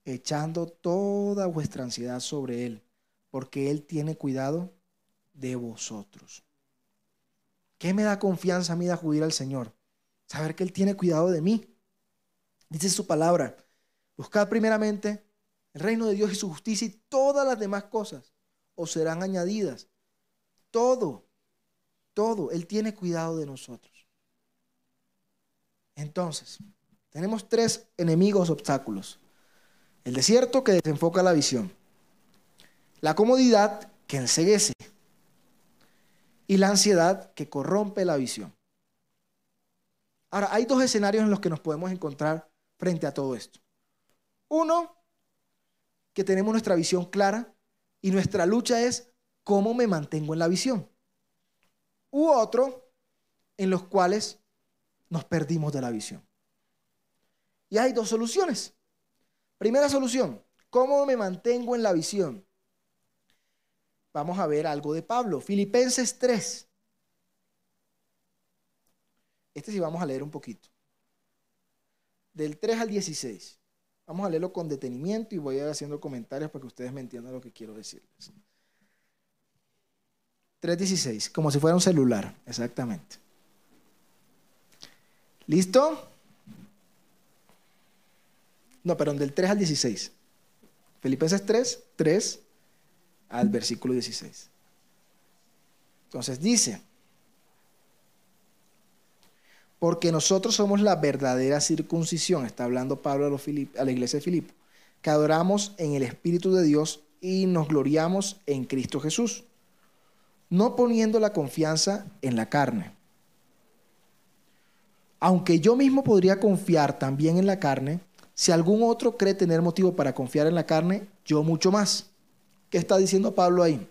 echando toda vuestra ansiedad sobre Él, porque Él tiene cuidado de vosotros. ¿Qué me da confianza a mí de acudir al Señor? Saber que Él tiene cuidado de mí. Dice su palabra, buscad primeramente el reino de Dios y su justicia y todas las demás cosas os serán añadidas. Todo, todo. Él tiene cuidado de nosotros. Entonces, tenemos tres enemigos obstáculos. El desierto que desenfoca la visión. La comodidad que enseguece y la ansiedad que corrompe la visión. Ahora, hay dos escenarios en los que nos podemos encontrar frente a todo esto. Uno, que tenemos nuestra visión clara y nuestra lucha es cómo me mantengo en la visión. U otro, en los cuales nos perdimos de la visión. Y hay dos soluciones. Primera solución, ¿cómo me mantengo en la visión? Vamos a ver algo de Pablo. Filipenses 3. Este sí vamos a leer un poquito. Del 3 al 16. Vamos a leerlo con detenimiento y voy a ir haciendo comentarios para que ustedes me entiendan lo que quiero decirles. 3.16, como si fuera un celular, exactamente. ¿Listo? No, perdón, del 3 al 16. Filipenses 3, 3 al versículo 16. Entonces dice, porque nosotros somos la verdadera circuncisión, está hablando Pablo a, la iglesia de Filipo, que adoramos en el Espíritu de Dios y nos gloriamos en Cristo Jesús, no poniendo la confianza en la carne. Aunque yo mismo podría confiar también en la carne, si algún otro cree tener motivo para confiar en la carne, yo mucho más. ¿Qué está diciendo Pablo ahí?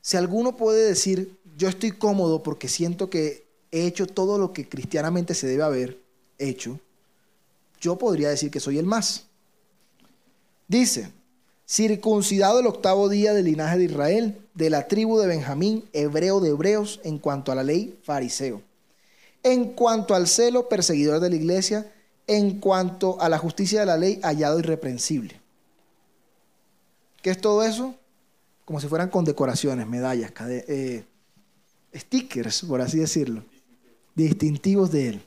Si alguno puede decir, yo estoy cómodo porque siento que he hecho todo lo que cristianamente se debe haber hecho, yo podría decir que soy el más. Dice, circuncidado el octavo día del linaje de Israel, de la tribu de Benjamín, hebreo de hebreos, en cuanto a la ley, fariseo. En cuanto al celo, perseguidor de la iglesia, en cuanto a la justicia de la ley, hallado irreprensible. ¿Qué es todo eso? Como si fueran condecoraciones, medallas, eh, stickers, por así decirlo, distintivos de él.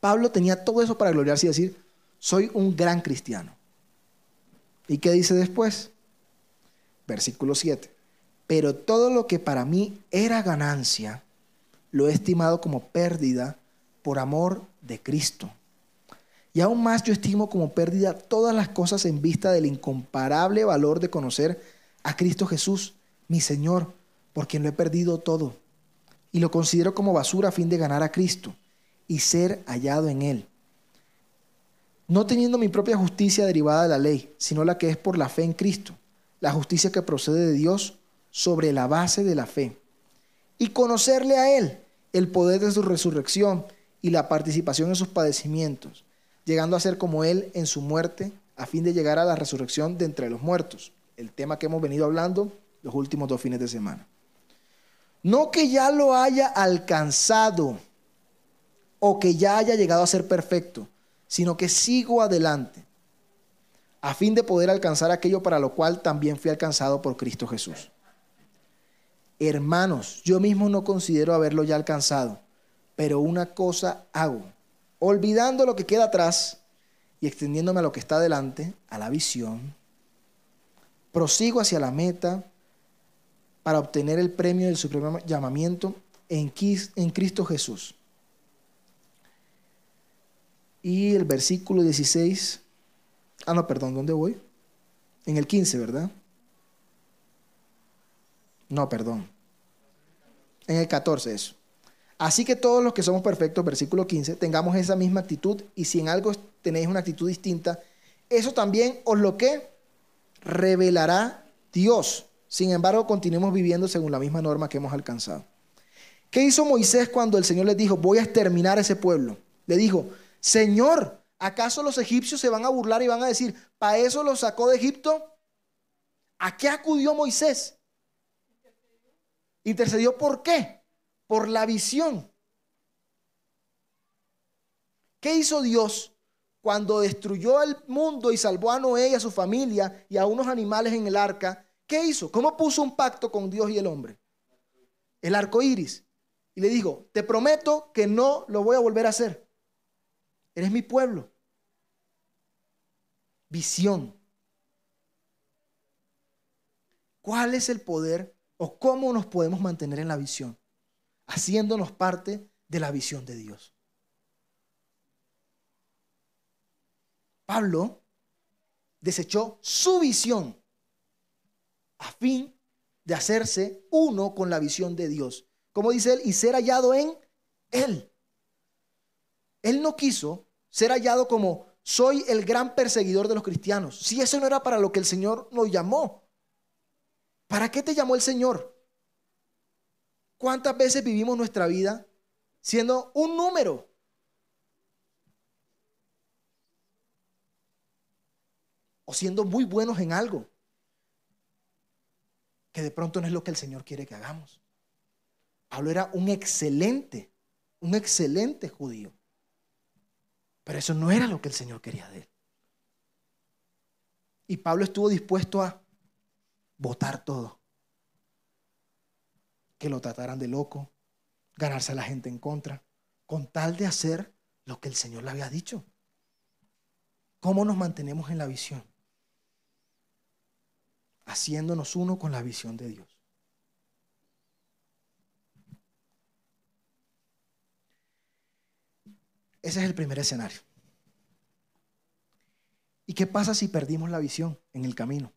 Pablo tenía todo eso para gloriarse y decir, soy un gran cristiano. ¿Y qué dice después? Versículo 7. Pero todo lo que para mí era ganancia, lo he estimado como pérdida por amor de Cristo. Y aún más yo estimo como pérdida todas las cosas en vista del incomparable valor de conocer a Cristo Jesús, mi Señor, por quien lo he perdido todo. Y lo considero como basura a fin de ganar a Cristo y ser hallado en Él. No teniendo mi propia justicia derivada de la ley, sino la que es por la fe en Cristo, la justicia que procede de Dios sobre la base de la fe. Y conocerle a Él, el poder de su resurrección y la participación en sus padecimientos, llegando a ser como Él en su muerte, a fin de llegar a la resurrección de entre los muertos, el tema que hemos venido hablando los últimos dos fines de semana. No que ya lo haya alcanzado o que ya haya llegado a ser perfecto, sino que sigo adelante, a fin de poder alcanzar aquello para lo cual también fui alcanzado por Cristo Jesús. Hermanos, yo mismo no considero haberlo ya alcanzado, pero una cosa hago, olvidando lo que queda atrás y extendiéndome a lo que está adelante, a la visión, prosigo hacia la meta para obtener el premio del supremo llamamiento en Cristo Jesús. Y el versículo 16, ah no, perdón, ¿dónde voy? En el 15, ¿verdad? No, perdón. En el 14 eso. Así que todos los que somos perfectos, versículo 15, tengamos esa misma actitud y si en algo tenéis una actitud distinta, eso también os lo que revelará Dios. Sin embargo, continuemos viviendo según la misma norma que hemos alcanzado. ¿Qué hizo Moisés cuando el Señor les dijo, voy a exterminar a ese pueblo? Le dijo, Señor, ¿acaso los egipcios se van a burlar y van a decir, ¿para eso los sacó de Egipto? ¿A qué acudió Moisés? Intercedió por qué? Por la visión. ¿Qué hizo Dios cuando destruyó el mundo y salvó a Noé y a su familia y a unos animales en el arca? ¿Qué hizo? ¿Cómo puso un pacto con Dios y el hombre? El arco iris. Y le dijo: Te prometo que no lo voy a volver a hacer. Eres mi pueblo. Visión. ¿Cuál es el poder o cómo nos podemos mantener en la visión? Haciéndonos parte de la visión de Dios. Pablo desechó su visión a fin de hacerse uno con la visión de Dios. Como dice él, y ser hallado en él. Él no quiso ser hallado como soy el gran perseguidor de los cristianos. Si eso no era para lo que el Señor nos llamó. ¿Para qué te llamó el Señor? ¿Cuántas veces vivimos nuestra vida siendo un número? O siendo muy buenos en algo que de pronto no es lo que el Señor quiere que hagamos. Pablo era un excelente, un excelente judío. Pero eso no era lo que el Señor quería de él. Y Pablo estuvo dispuesto a votar todo. Que lo trataran de loco, ganarse a la gente en contra, con tal de hacer lo que el Señor le había dicho. ¿Cómo nos mantenemos en la visión? Haciéndonos uno con la visión de Dios. Ese es el primer escenario. ¿Y qué pasa si perdimos la visión en el camino?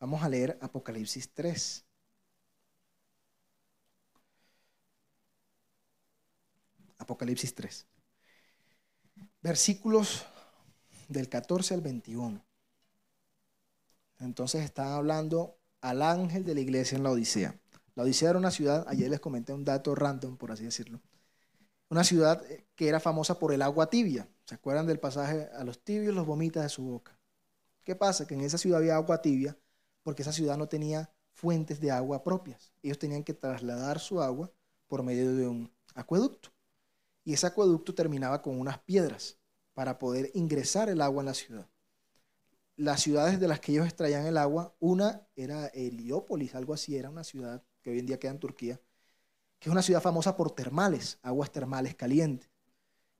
Vamos a leer Apocalipsis 3. Apocalipsis 3. Versículos del 14 al 21. Entonces están hablando al ángel de la iglesia en la Odisea. La Odisea era una ciudad, ayer les comenté un dato random, por así decirlo. Una ciudad eh, que era famosa por el agua tibia. ¿Se acuerdan del pasaje? A los tibios los vomita de su boca. ¿Qué pasa? Que en esa ciudad había agua tibia porque esa ciudad no tenía fuentes de agua propias. Ellos tenían que trasladar su agua por medio de un acueducto. Y ese acueducto terminaba con unas piedras para poder ingresar el agua en la ciudad. Las ciudades de las que ellos extraían el agua, una era Heliópolis, algo así, era una ciudad que hoy en día queda en Turquía, que es una ciudad famosa por termales, aguas termales calientes.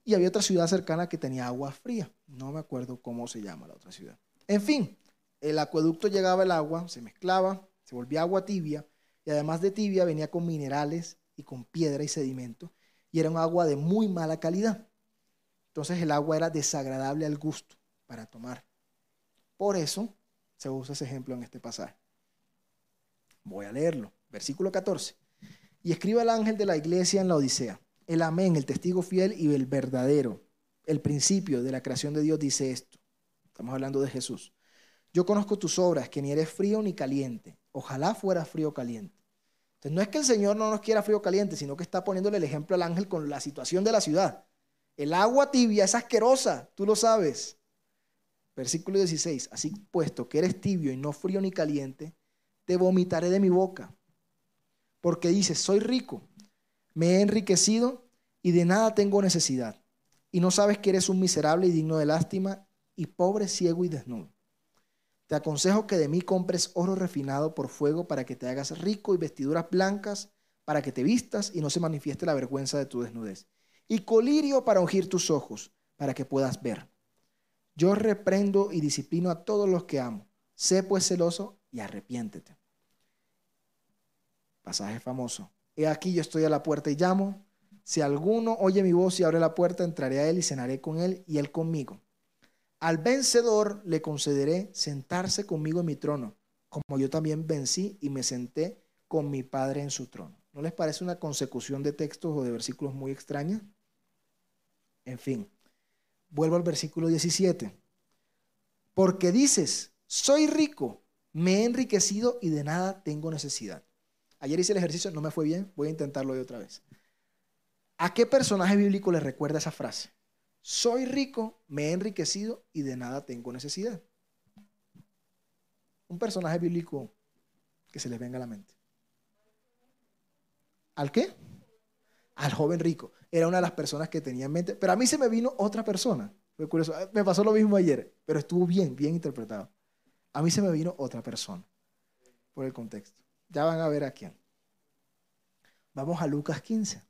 Y había otra ciudad cercana que tenía agua fría. No me acuerdo cómo se llama la otra ciudad. En fin, el acueducto llegaba el agua, se mezclaba, se volvía agua tibia, y además de tibia venía con minerales y con piedra y sedimento, y era un agua de muy mala calidad. Entonces el agua era desagradable al gusto para tomar. Por eso se usa ese ejemplo en este pasaje. Voy a leerlo. Versículo 14. Y escribe al ángel de la iglesia en la Odisea. El amén, el testigo fiel y el verdadero, el principio de la creación de Dios dice esto. Estamos hablando de Jesús. Yo conozco tus obras, que ni eres frío ni caliente. Ojalá fuera frío o caliente. Entonces no es que el Señor no nos quiera frío o caliente, sino que está poniéndole el ejemplo al ángel con la situación de la ciudad. El agua tibia es asquerosa, tú lo sabes. Versículo 16. Así puesto que eres tibio y no frío ni caliente, te vomitaré de mi boca porque dices, soy rico, me he enriquecido y de nada tengo necesidad. Y no sabes que eres un miserable y digno de lástima y pobre, ciego y desnudo. Te aconsejo que de mí compres oro refinado por fuego para que te hagas rico y vestiduras blancas para que te vistas y no se manifieste la vergüenza de tu desnudez. Y colirio para ungir tus ojos para que puedas ver. Yo reprendo y disciplino a todos los que amo. Sé pues celoso y arrepiéntete. Pasaje famoso. He aquí yo estoy a la puerta y llamo. Si alguno oye mi voz y abre la puerta, entraré a él y cenaré con él y él conmigo. Al vencedor le concederé sentarse conmigo en mi trono, como yo también vencí y me senté con mi Padre en su trono. ¿No les parece una consecución de textos o de versículos muy extraña? En fin, vuelvo al versículo 17. Porque dices, soy rico, me he enriquecido y de nada tengo necesidad. Ayer hice el ejercicio, no me fue bien, voy a intentarlo de otra vez. ¿A qué personaje bíblico le recuerda esa frase? Soy rico, me he enriquecido y de nada tengo necesidad. Un personaje bíblico que se les venga a la mente. ¿Al qué? Al joven rico. Era una de las personas que tenía en mente. Pero a mí se me vino otra persona. Fue curioso. Me pasó lo mismo ayer, pero estuvo bien, bien interpretado. A mí se me vino otra persona por el contexto. Ya van a ver a quién. Vamos a Lucas 15.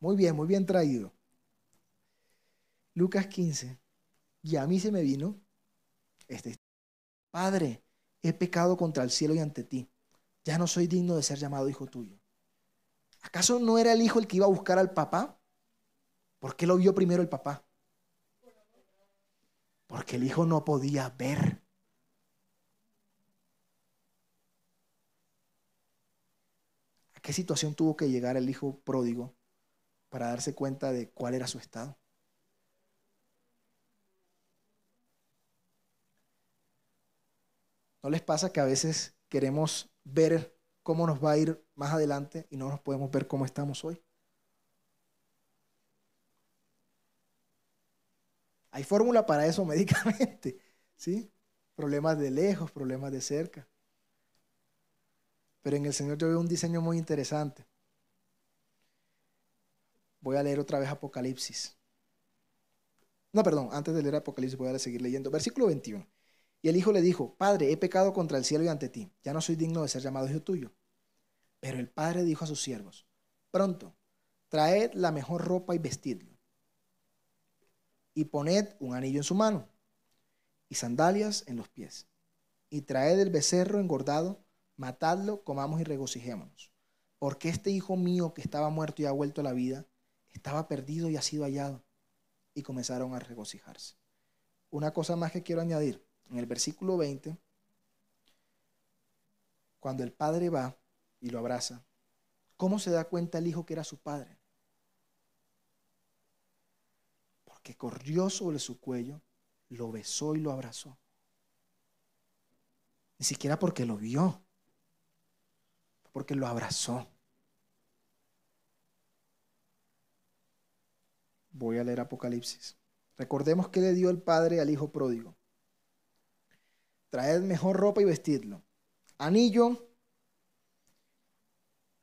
Muy bien, muy bien traído. Lucas 15. Y a mí se me vino este. Padre, he pecado contra el cielo y ante ti. Ya no soy digno de ser llamado hijo tuyo. ¿Acaso no era el hijo el que iba a buscar al papá? ¿Por qué lo vio primero el papá? Porque el hijo no podía ver. ¿A qué situación tuvo que llegar el hijo pródigo para darse cuenta de cuál era su estado? ¿No les pasa que a veces queremos ver cómo nos va a ir más adelante y no nos podemos ver cómo estamos hoy? Hay fórmula para eso médicamente, ¿sí? Problemas de lejos, problemas de cerca. Pero en el Señor yo veo un diseño muy interesante. Voy a leer otra vez Apocalipsis. No, perdón, antes de leer Apocalipsis voy a seguir leyendo. Versículo 21. Y el hijo le dijo, Padre, he pecado contra el cielo y ante ti. Ya no soy digno de ser llamado hijo tuyo. Pero el padre dijo a sus siervos, pronto, traed la mejor ropa y vestidlo. Y poned un anillo en su mano y sandalias en los pies. Y traed el becerro engordado, matadlo, comamos y regocijémonos. Porque este hijo mío que estaba muerto y ha vuelto a la vida, estaba perdido y ha sido hallado. Y comenzaron a regocijarse. Una cosa más que quiero añadir. En el versículo 20, cuando el padre va y lo abraza, ¿cómo se da cuenta el hijo que era su padre? Porque corrió sobre su cuello, lo besó y lo abrazó. Ni siquiera porque lo vio, porque lo abrazó. Voy a leer Apocalipsis. Recordemos que le dio el padre al hijo pródigo. Traed mejor ropa y vestidlo. Anillo.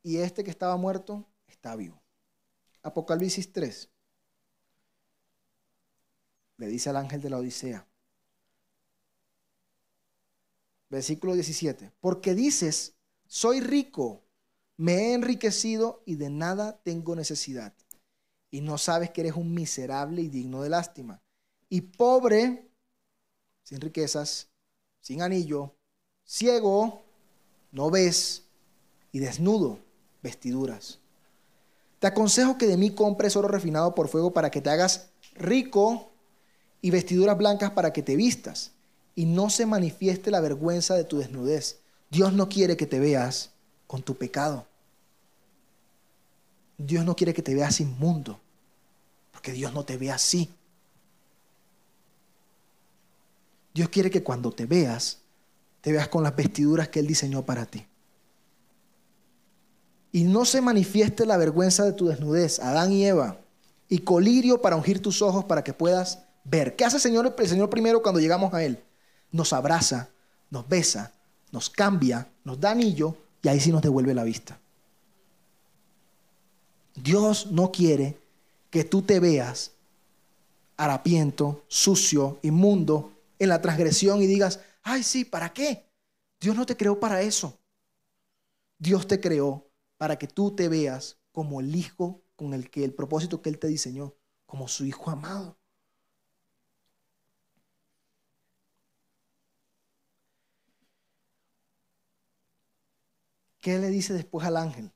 Y este que estaba muerto está vivo. Apocalipsis 3. Le dice al ángel de la Odisea. Versículo 17. Porque dices, soy rico, me he enriquecido y de nada tengo necesidad. Y no sabes que eres un miserable y digno de lástima. Y pobre, sin riquezas, sin anillo, ciego, no ves, y desnudo, vestiduras. Te aconsejo que de mí compres oro refinado por fuego para que te hagas rico y vestiduras blancas para que te vistas y no se manifieste la vergüenza de tu desnudez. Dios no quiere que te veas con tu pecado. Dios no quiere que te veas inmundo, porque Dios no te ve así. Dios quiere que cuando te veas, te veas con las vestiduras que Él diseñó para ti. Y no se manifieste la vergüenza de tu desnudez, Adán y Eva, y colirio para ungir tus ojos para que puedas ver. ¿Qué hace el Señor, primero cuando llegamos a Él? Nos abraza, nos besa, nos cambia, nos da anillo y ahí sí nos devuelve la vista. Dios no quiere que tú te veas harapiento, sucio, inmundo, en la transgresión y digas, ay sí, ¿para qué? Dios no te creó para eso. Dios te creó para que tú te veas como el hijo con el que el propósito que Él te diseñó, como su hijo amado. ¿Qué le dice después al ángel?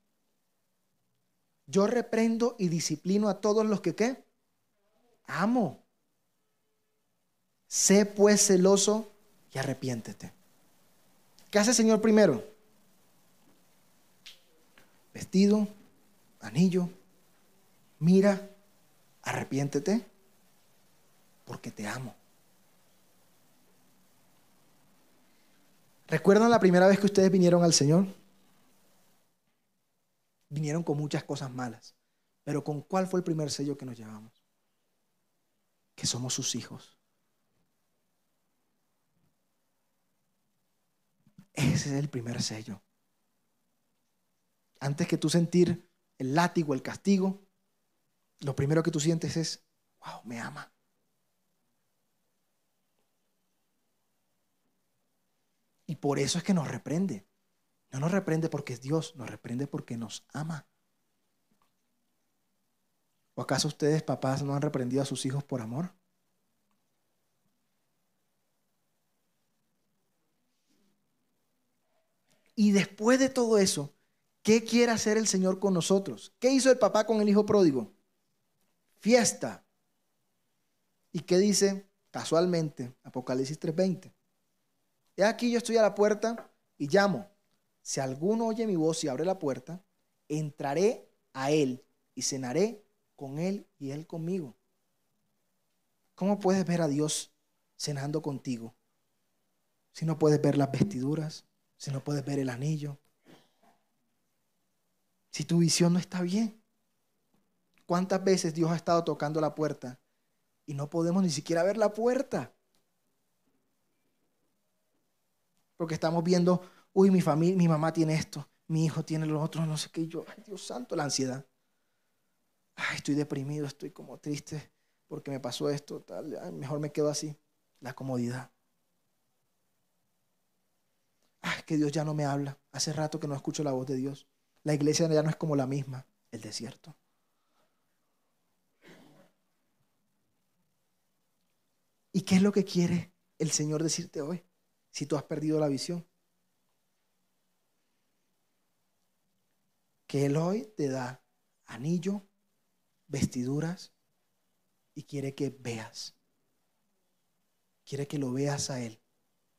Yo reprendo y disciplino a todos los que qué? Amo. Sé pues celoso y arrepiéntete. ¿Qué hace el Señor primero? Vestido, anillo, mira, arrepiéntete, porque te amo. ¿Recuerdan la primera vez que ustedes vinieron al Señor? Vinieron con muchas cosas malas, pero ¿con cuál fue el primer sello que nos llevamos? Que somos sus hijos. Ese es el primer sello. Antes que tú sentir el látigo, el castigo, lo primero que tú sientes es, wow, me ama. Y por eso es que nos reprende. No nos reprende porque es Dios, nos reprende porque nos ama. ¿O acaso ustedes, papás, no han reprendido a sus hijos por amor? Y después de todo eso, ¿Qué quiere hacer el Señor con nosotros? ¿Qué hizo el papá con el hijo pródigo? Fiesta. ¿Y qué dice casualmente Apocalipsis 3:20? He aquí yo estoy a la puerta y llamo. Si alguno oye mi voz y abre la puerta, entraré a él y cenaré con él y él conmigo. ¿Cómo puedes ver a Dios cenando contigo si no puedes ver las vestiduras, si no puedes ver el anillo, si tu visión no está bien? ¿Cuántas veces Dios ha estado tocando la puerta y no podemos ni siquiera ver la puerta? Porque estamos viendo, uy, mi familia, mi mamá tiene esto, mi hijo tiene lo otro, no sé qué, y yo, ay Dios santo, la ansiedad. Ay, estoy deprimido, estoy como triste porque me pasó esto, tal, mejor me quedo así. La comodidad. Ay, que Dios ya no me habla. Hace rato que no escucho la voz de Dios. La iglesia ya no es como la misma, el desierto. ¿Y qué es lo que quiere el Señor decirte hoy? Si tú has perdido la visión. Que Él hoy te da anillo, vestiduras y quiere que veas. Quiere que lo veas a Él,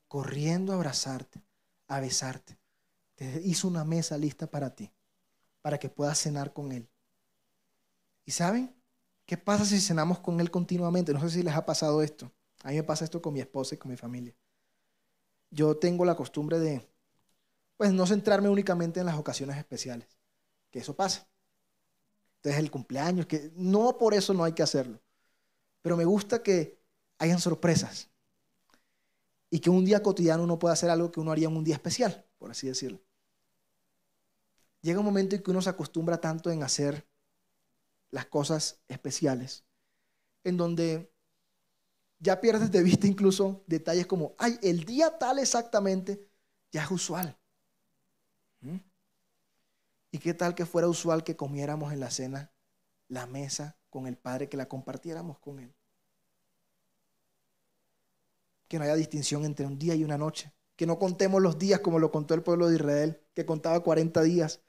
corriendo a abrazarte, a besarte. Te hizo una mesa lista para ti, para que puedas cenar con Él. ¿Y saben? ¿Qué pasa si cenamos con Él continuamente? No sé si les ha pasado esto. A mí me pasa esto con mi esposa y con mi familia. Yo tengo la costumbre de, pues, no centrarme únicamente en las ocasiones especiales, que eso pasa. Entonces el cumpleaños, que no por eso no hay que hacerlo, pero me gusta que hayan sorpresas y que un día cotidiano uno pueda hacer algo que uno haría en un día especial, por así decirlo. Llega un momento en que uno se acostumbra tanto en hacer las cosas especiales, en donde ya pierdes de vista incluso detalles como, ay, el día tal exactamente, ya es usual. ¿Mm? ¿Y qué tal que fuera usual que comiéramos en la cena la mesa con el Padre, que la compartiéramos con Él? Que no haya distinción entre un día y una noche. Que no contemos los días como lo contó el pueblo de Israel, que contaba 40 días.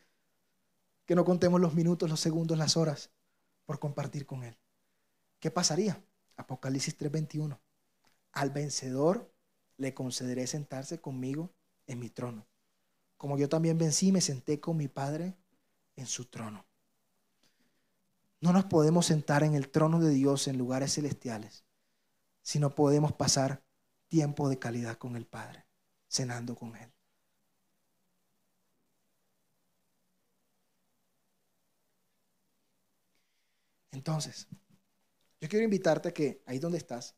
Que no contemos los minutos, los segundos, las horas por compartir con Él. ¿Qué pasaría? Apocalipsis 3:21. Al vencedor le concederé sentarse conmigo en mi trono como yo también vencí, me senté con mi Padre en su trono. No nos podemos sentar en el trono de Dios en lugares celestiales si no podemos pasar tiempo de calidad con el Padre, cenando con Él. Entonces, yo quiero invitarte a que ahí donde estás,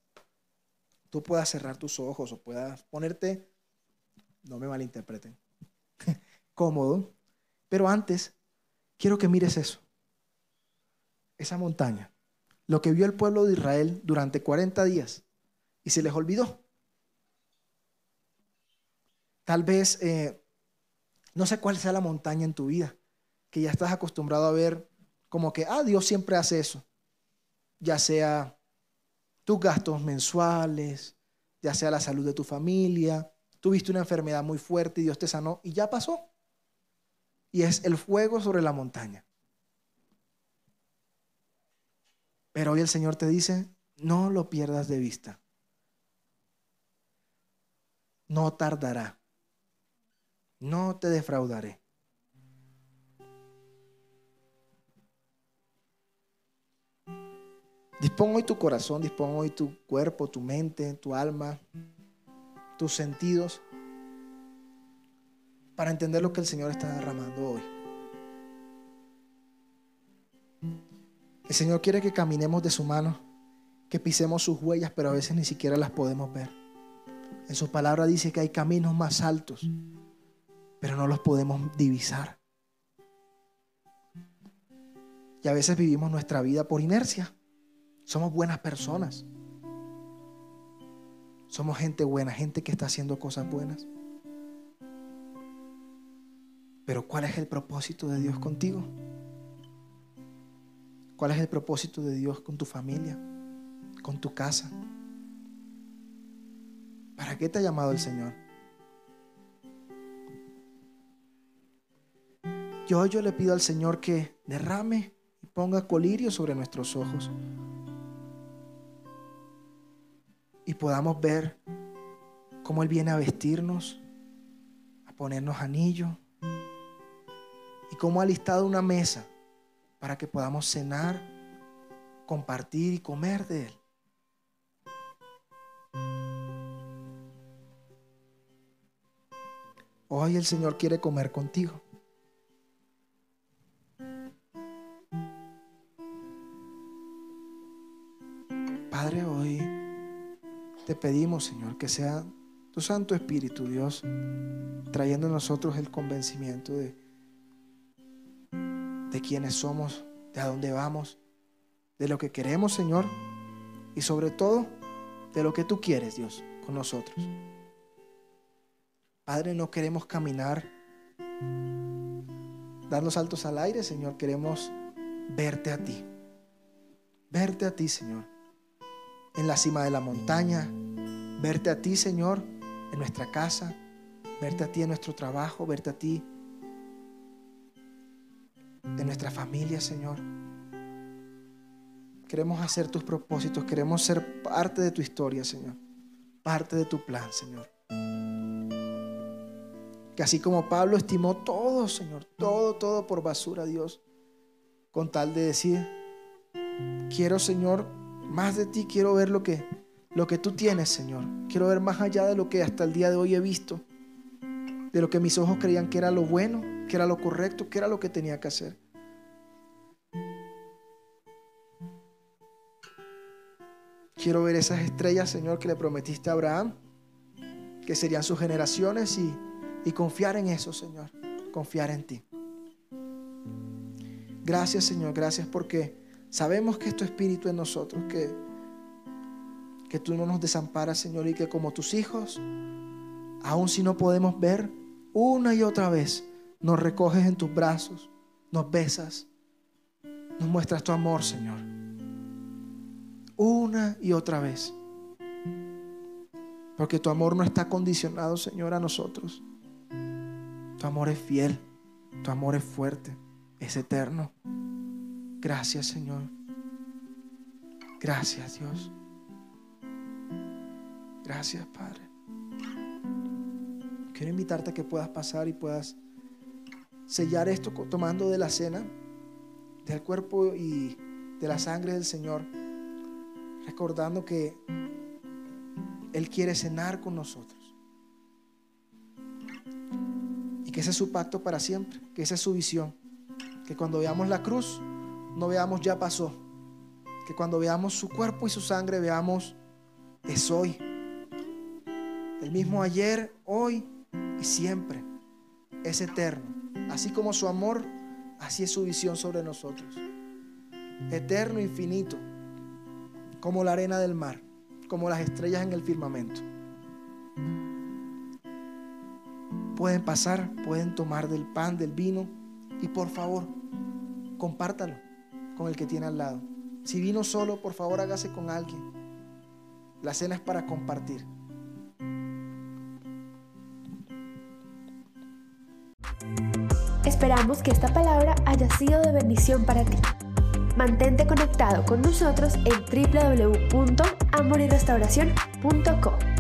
tú puedas cerrar tus ojos o puedas ponerte, no me malinterpreten, cómodo. Pero antes, quiero que mires eso. Esa montaña. Lo que vio el pueblo de Israel durante 40 días y se les olvidó. Tal vez, eh, no sé cuál sea la montaña en tu vida, que ya estás acostumbrado a ver como que, ah, Dios siempre hace eso. Ya sea tus gastos mensuales, ya sea la salud de tu familia, tuviste una enfermedad muy fuerte y Dios te sanó y ya pasó y es el fuego sobre la montaña. Pero hoy el Señor te dice, no lo pierdas de vista. No tardará. No te defraudaré. Dispón hoy tu corazón, dispón hoy tu cuerpo, tu mente, tu alma, tus sentidos para entender lo que el Señor está derramando hoy. El Señor quiere que caminemos de su mano, que pisemos sus huellas, pero a veces ni siquiera las podemos ver. En su palabra dice que hay caminos más altos, pero no los podemos divisar. Y a veces vivimos nuestra vida por inercia. Somos buenas personas. Somos gente buena, gente que está haciendo cosas buenas. Pero ¿cuál es el propósito de Dios contigo? ¿Cuál es el propósito de Dios con tu familia? ¿Con tu casa? ¿Para qué te ha llamado el Señor? Yo, yo le pido al Señor que derrame y ponga colirio sobre nuestros ojos y podamos ver cómo Él viene a vestirnos, a ponernos anillo y cómo ha listado una mesa para que podamos cenar, compartir y comer de Él. Hoy el Señor quiere comer contigo. Padre, hoy te pedimos, Señor, que sea tu Santo Espíritu, Dios, trayendo a nosotros el convencimiento de, de quiénes somos, de a dónde vamos, de lo que queremos, Señor, y sobre todo de lo que tú quieres, Dios, con nosotros. Padre, no queremos caminar dando saltos al aire, Señor. Queremos verte a ti. Verte a ti, Señor. En la cima de la montaña. Verte a ti, Señor, en nuestra casa. Verte a ti en nuestro trabajo. Verte a ti en nuestra familia, Señor. Queremos hacer tus propósitos. Queremos ser parte de tu historia, Señor. Parte de tu plan, Señor. Que así como Pablo estimó todo, Señor, todo, todo por basura, Dios, con tal de decir, quiero, Señor, más de ti, quiero ver lo que, lo que tú tienes, Señor. Quiero ver más allá de lo que hasta el día de hoy he visto, de lo que mis ojos creían que era lo bueno, que era lo correcto, que era lo que tenía que hacer. Quiero ver esas estrellas, Señor, que le prometiste a Abraham, que serían sus generaciones y y confiar en eso, Señor. Confiar en ti. Gracias, Señor. Gracias porque sabemos que es tu espíritu en nosotros, que, que tú no nos desamparas, Señor, y que como tus hijos, aun si no podemos ver, una y otra vez nos recoges en tus brazos, nos besas, nos muestras tu amor, Señor. Una y otra vez. Porque tu amor no está condicionado, Señor, a nosotros. Tu amor es fiel, tu amor es fuerte, es eterno. Gracias Señor. Gracias Dios. Gracias Padre. Quiero invitarte a que puedas pasar y puedas sellar esto tomando de la cena, del cuerpo y de la sangre del Señor, recordando que Él quiere cenar con nosotros. que ese es su pacto para siempre, que esa es su visión. Que cuando veamos la cruz, no veamos ya pasó. Que cuando veamos su cuerpo y su sangre, veamos es hoy. El mismo ayer, hoy y siempre. Es eterno. Así como su amor, así es su visión sobre nosotros. Eterno, infinito. Como la arena del mar, como las estrellas en el firmamento. Pueden pasar, pueden tomar del pan, del vino y por favor, compártalo con el que tiene al lado. Si vino solo, por favor hágase con alguien. La cena es para compartir. Esperamos que esta palabra haya sido de bendición para ti. Mantente conectado con nosotros en www.amoryrestauración.com.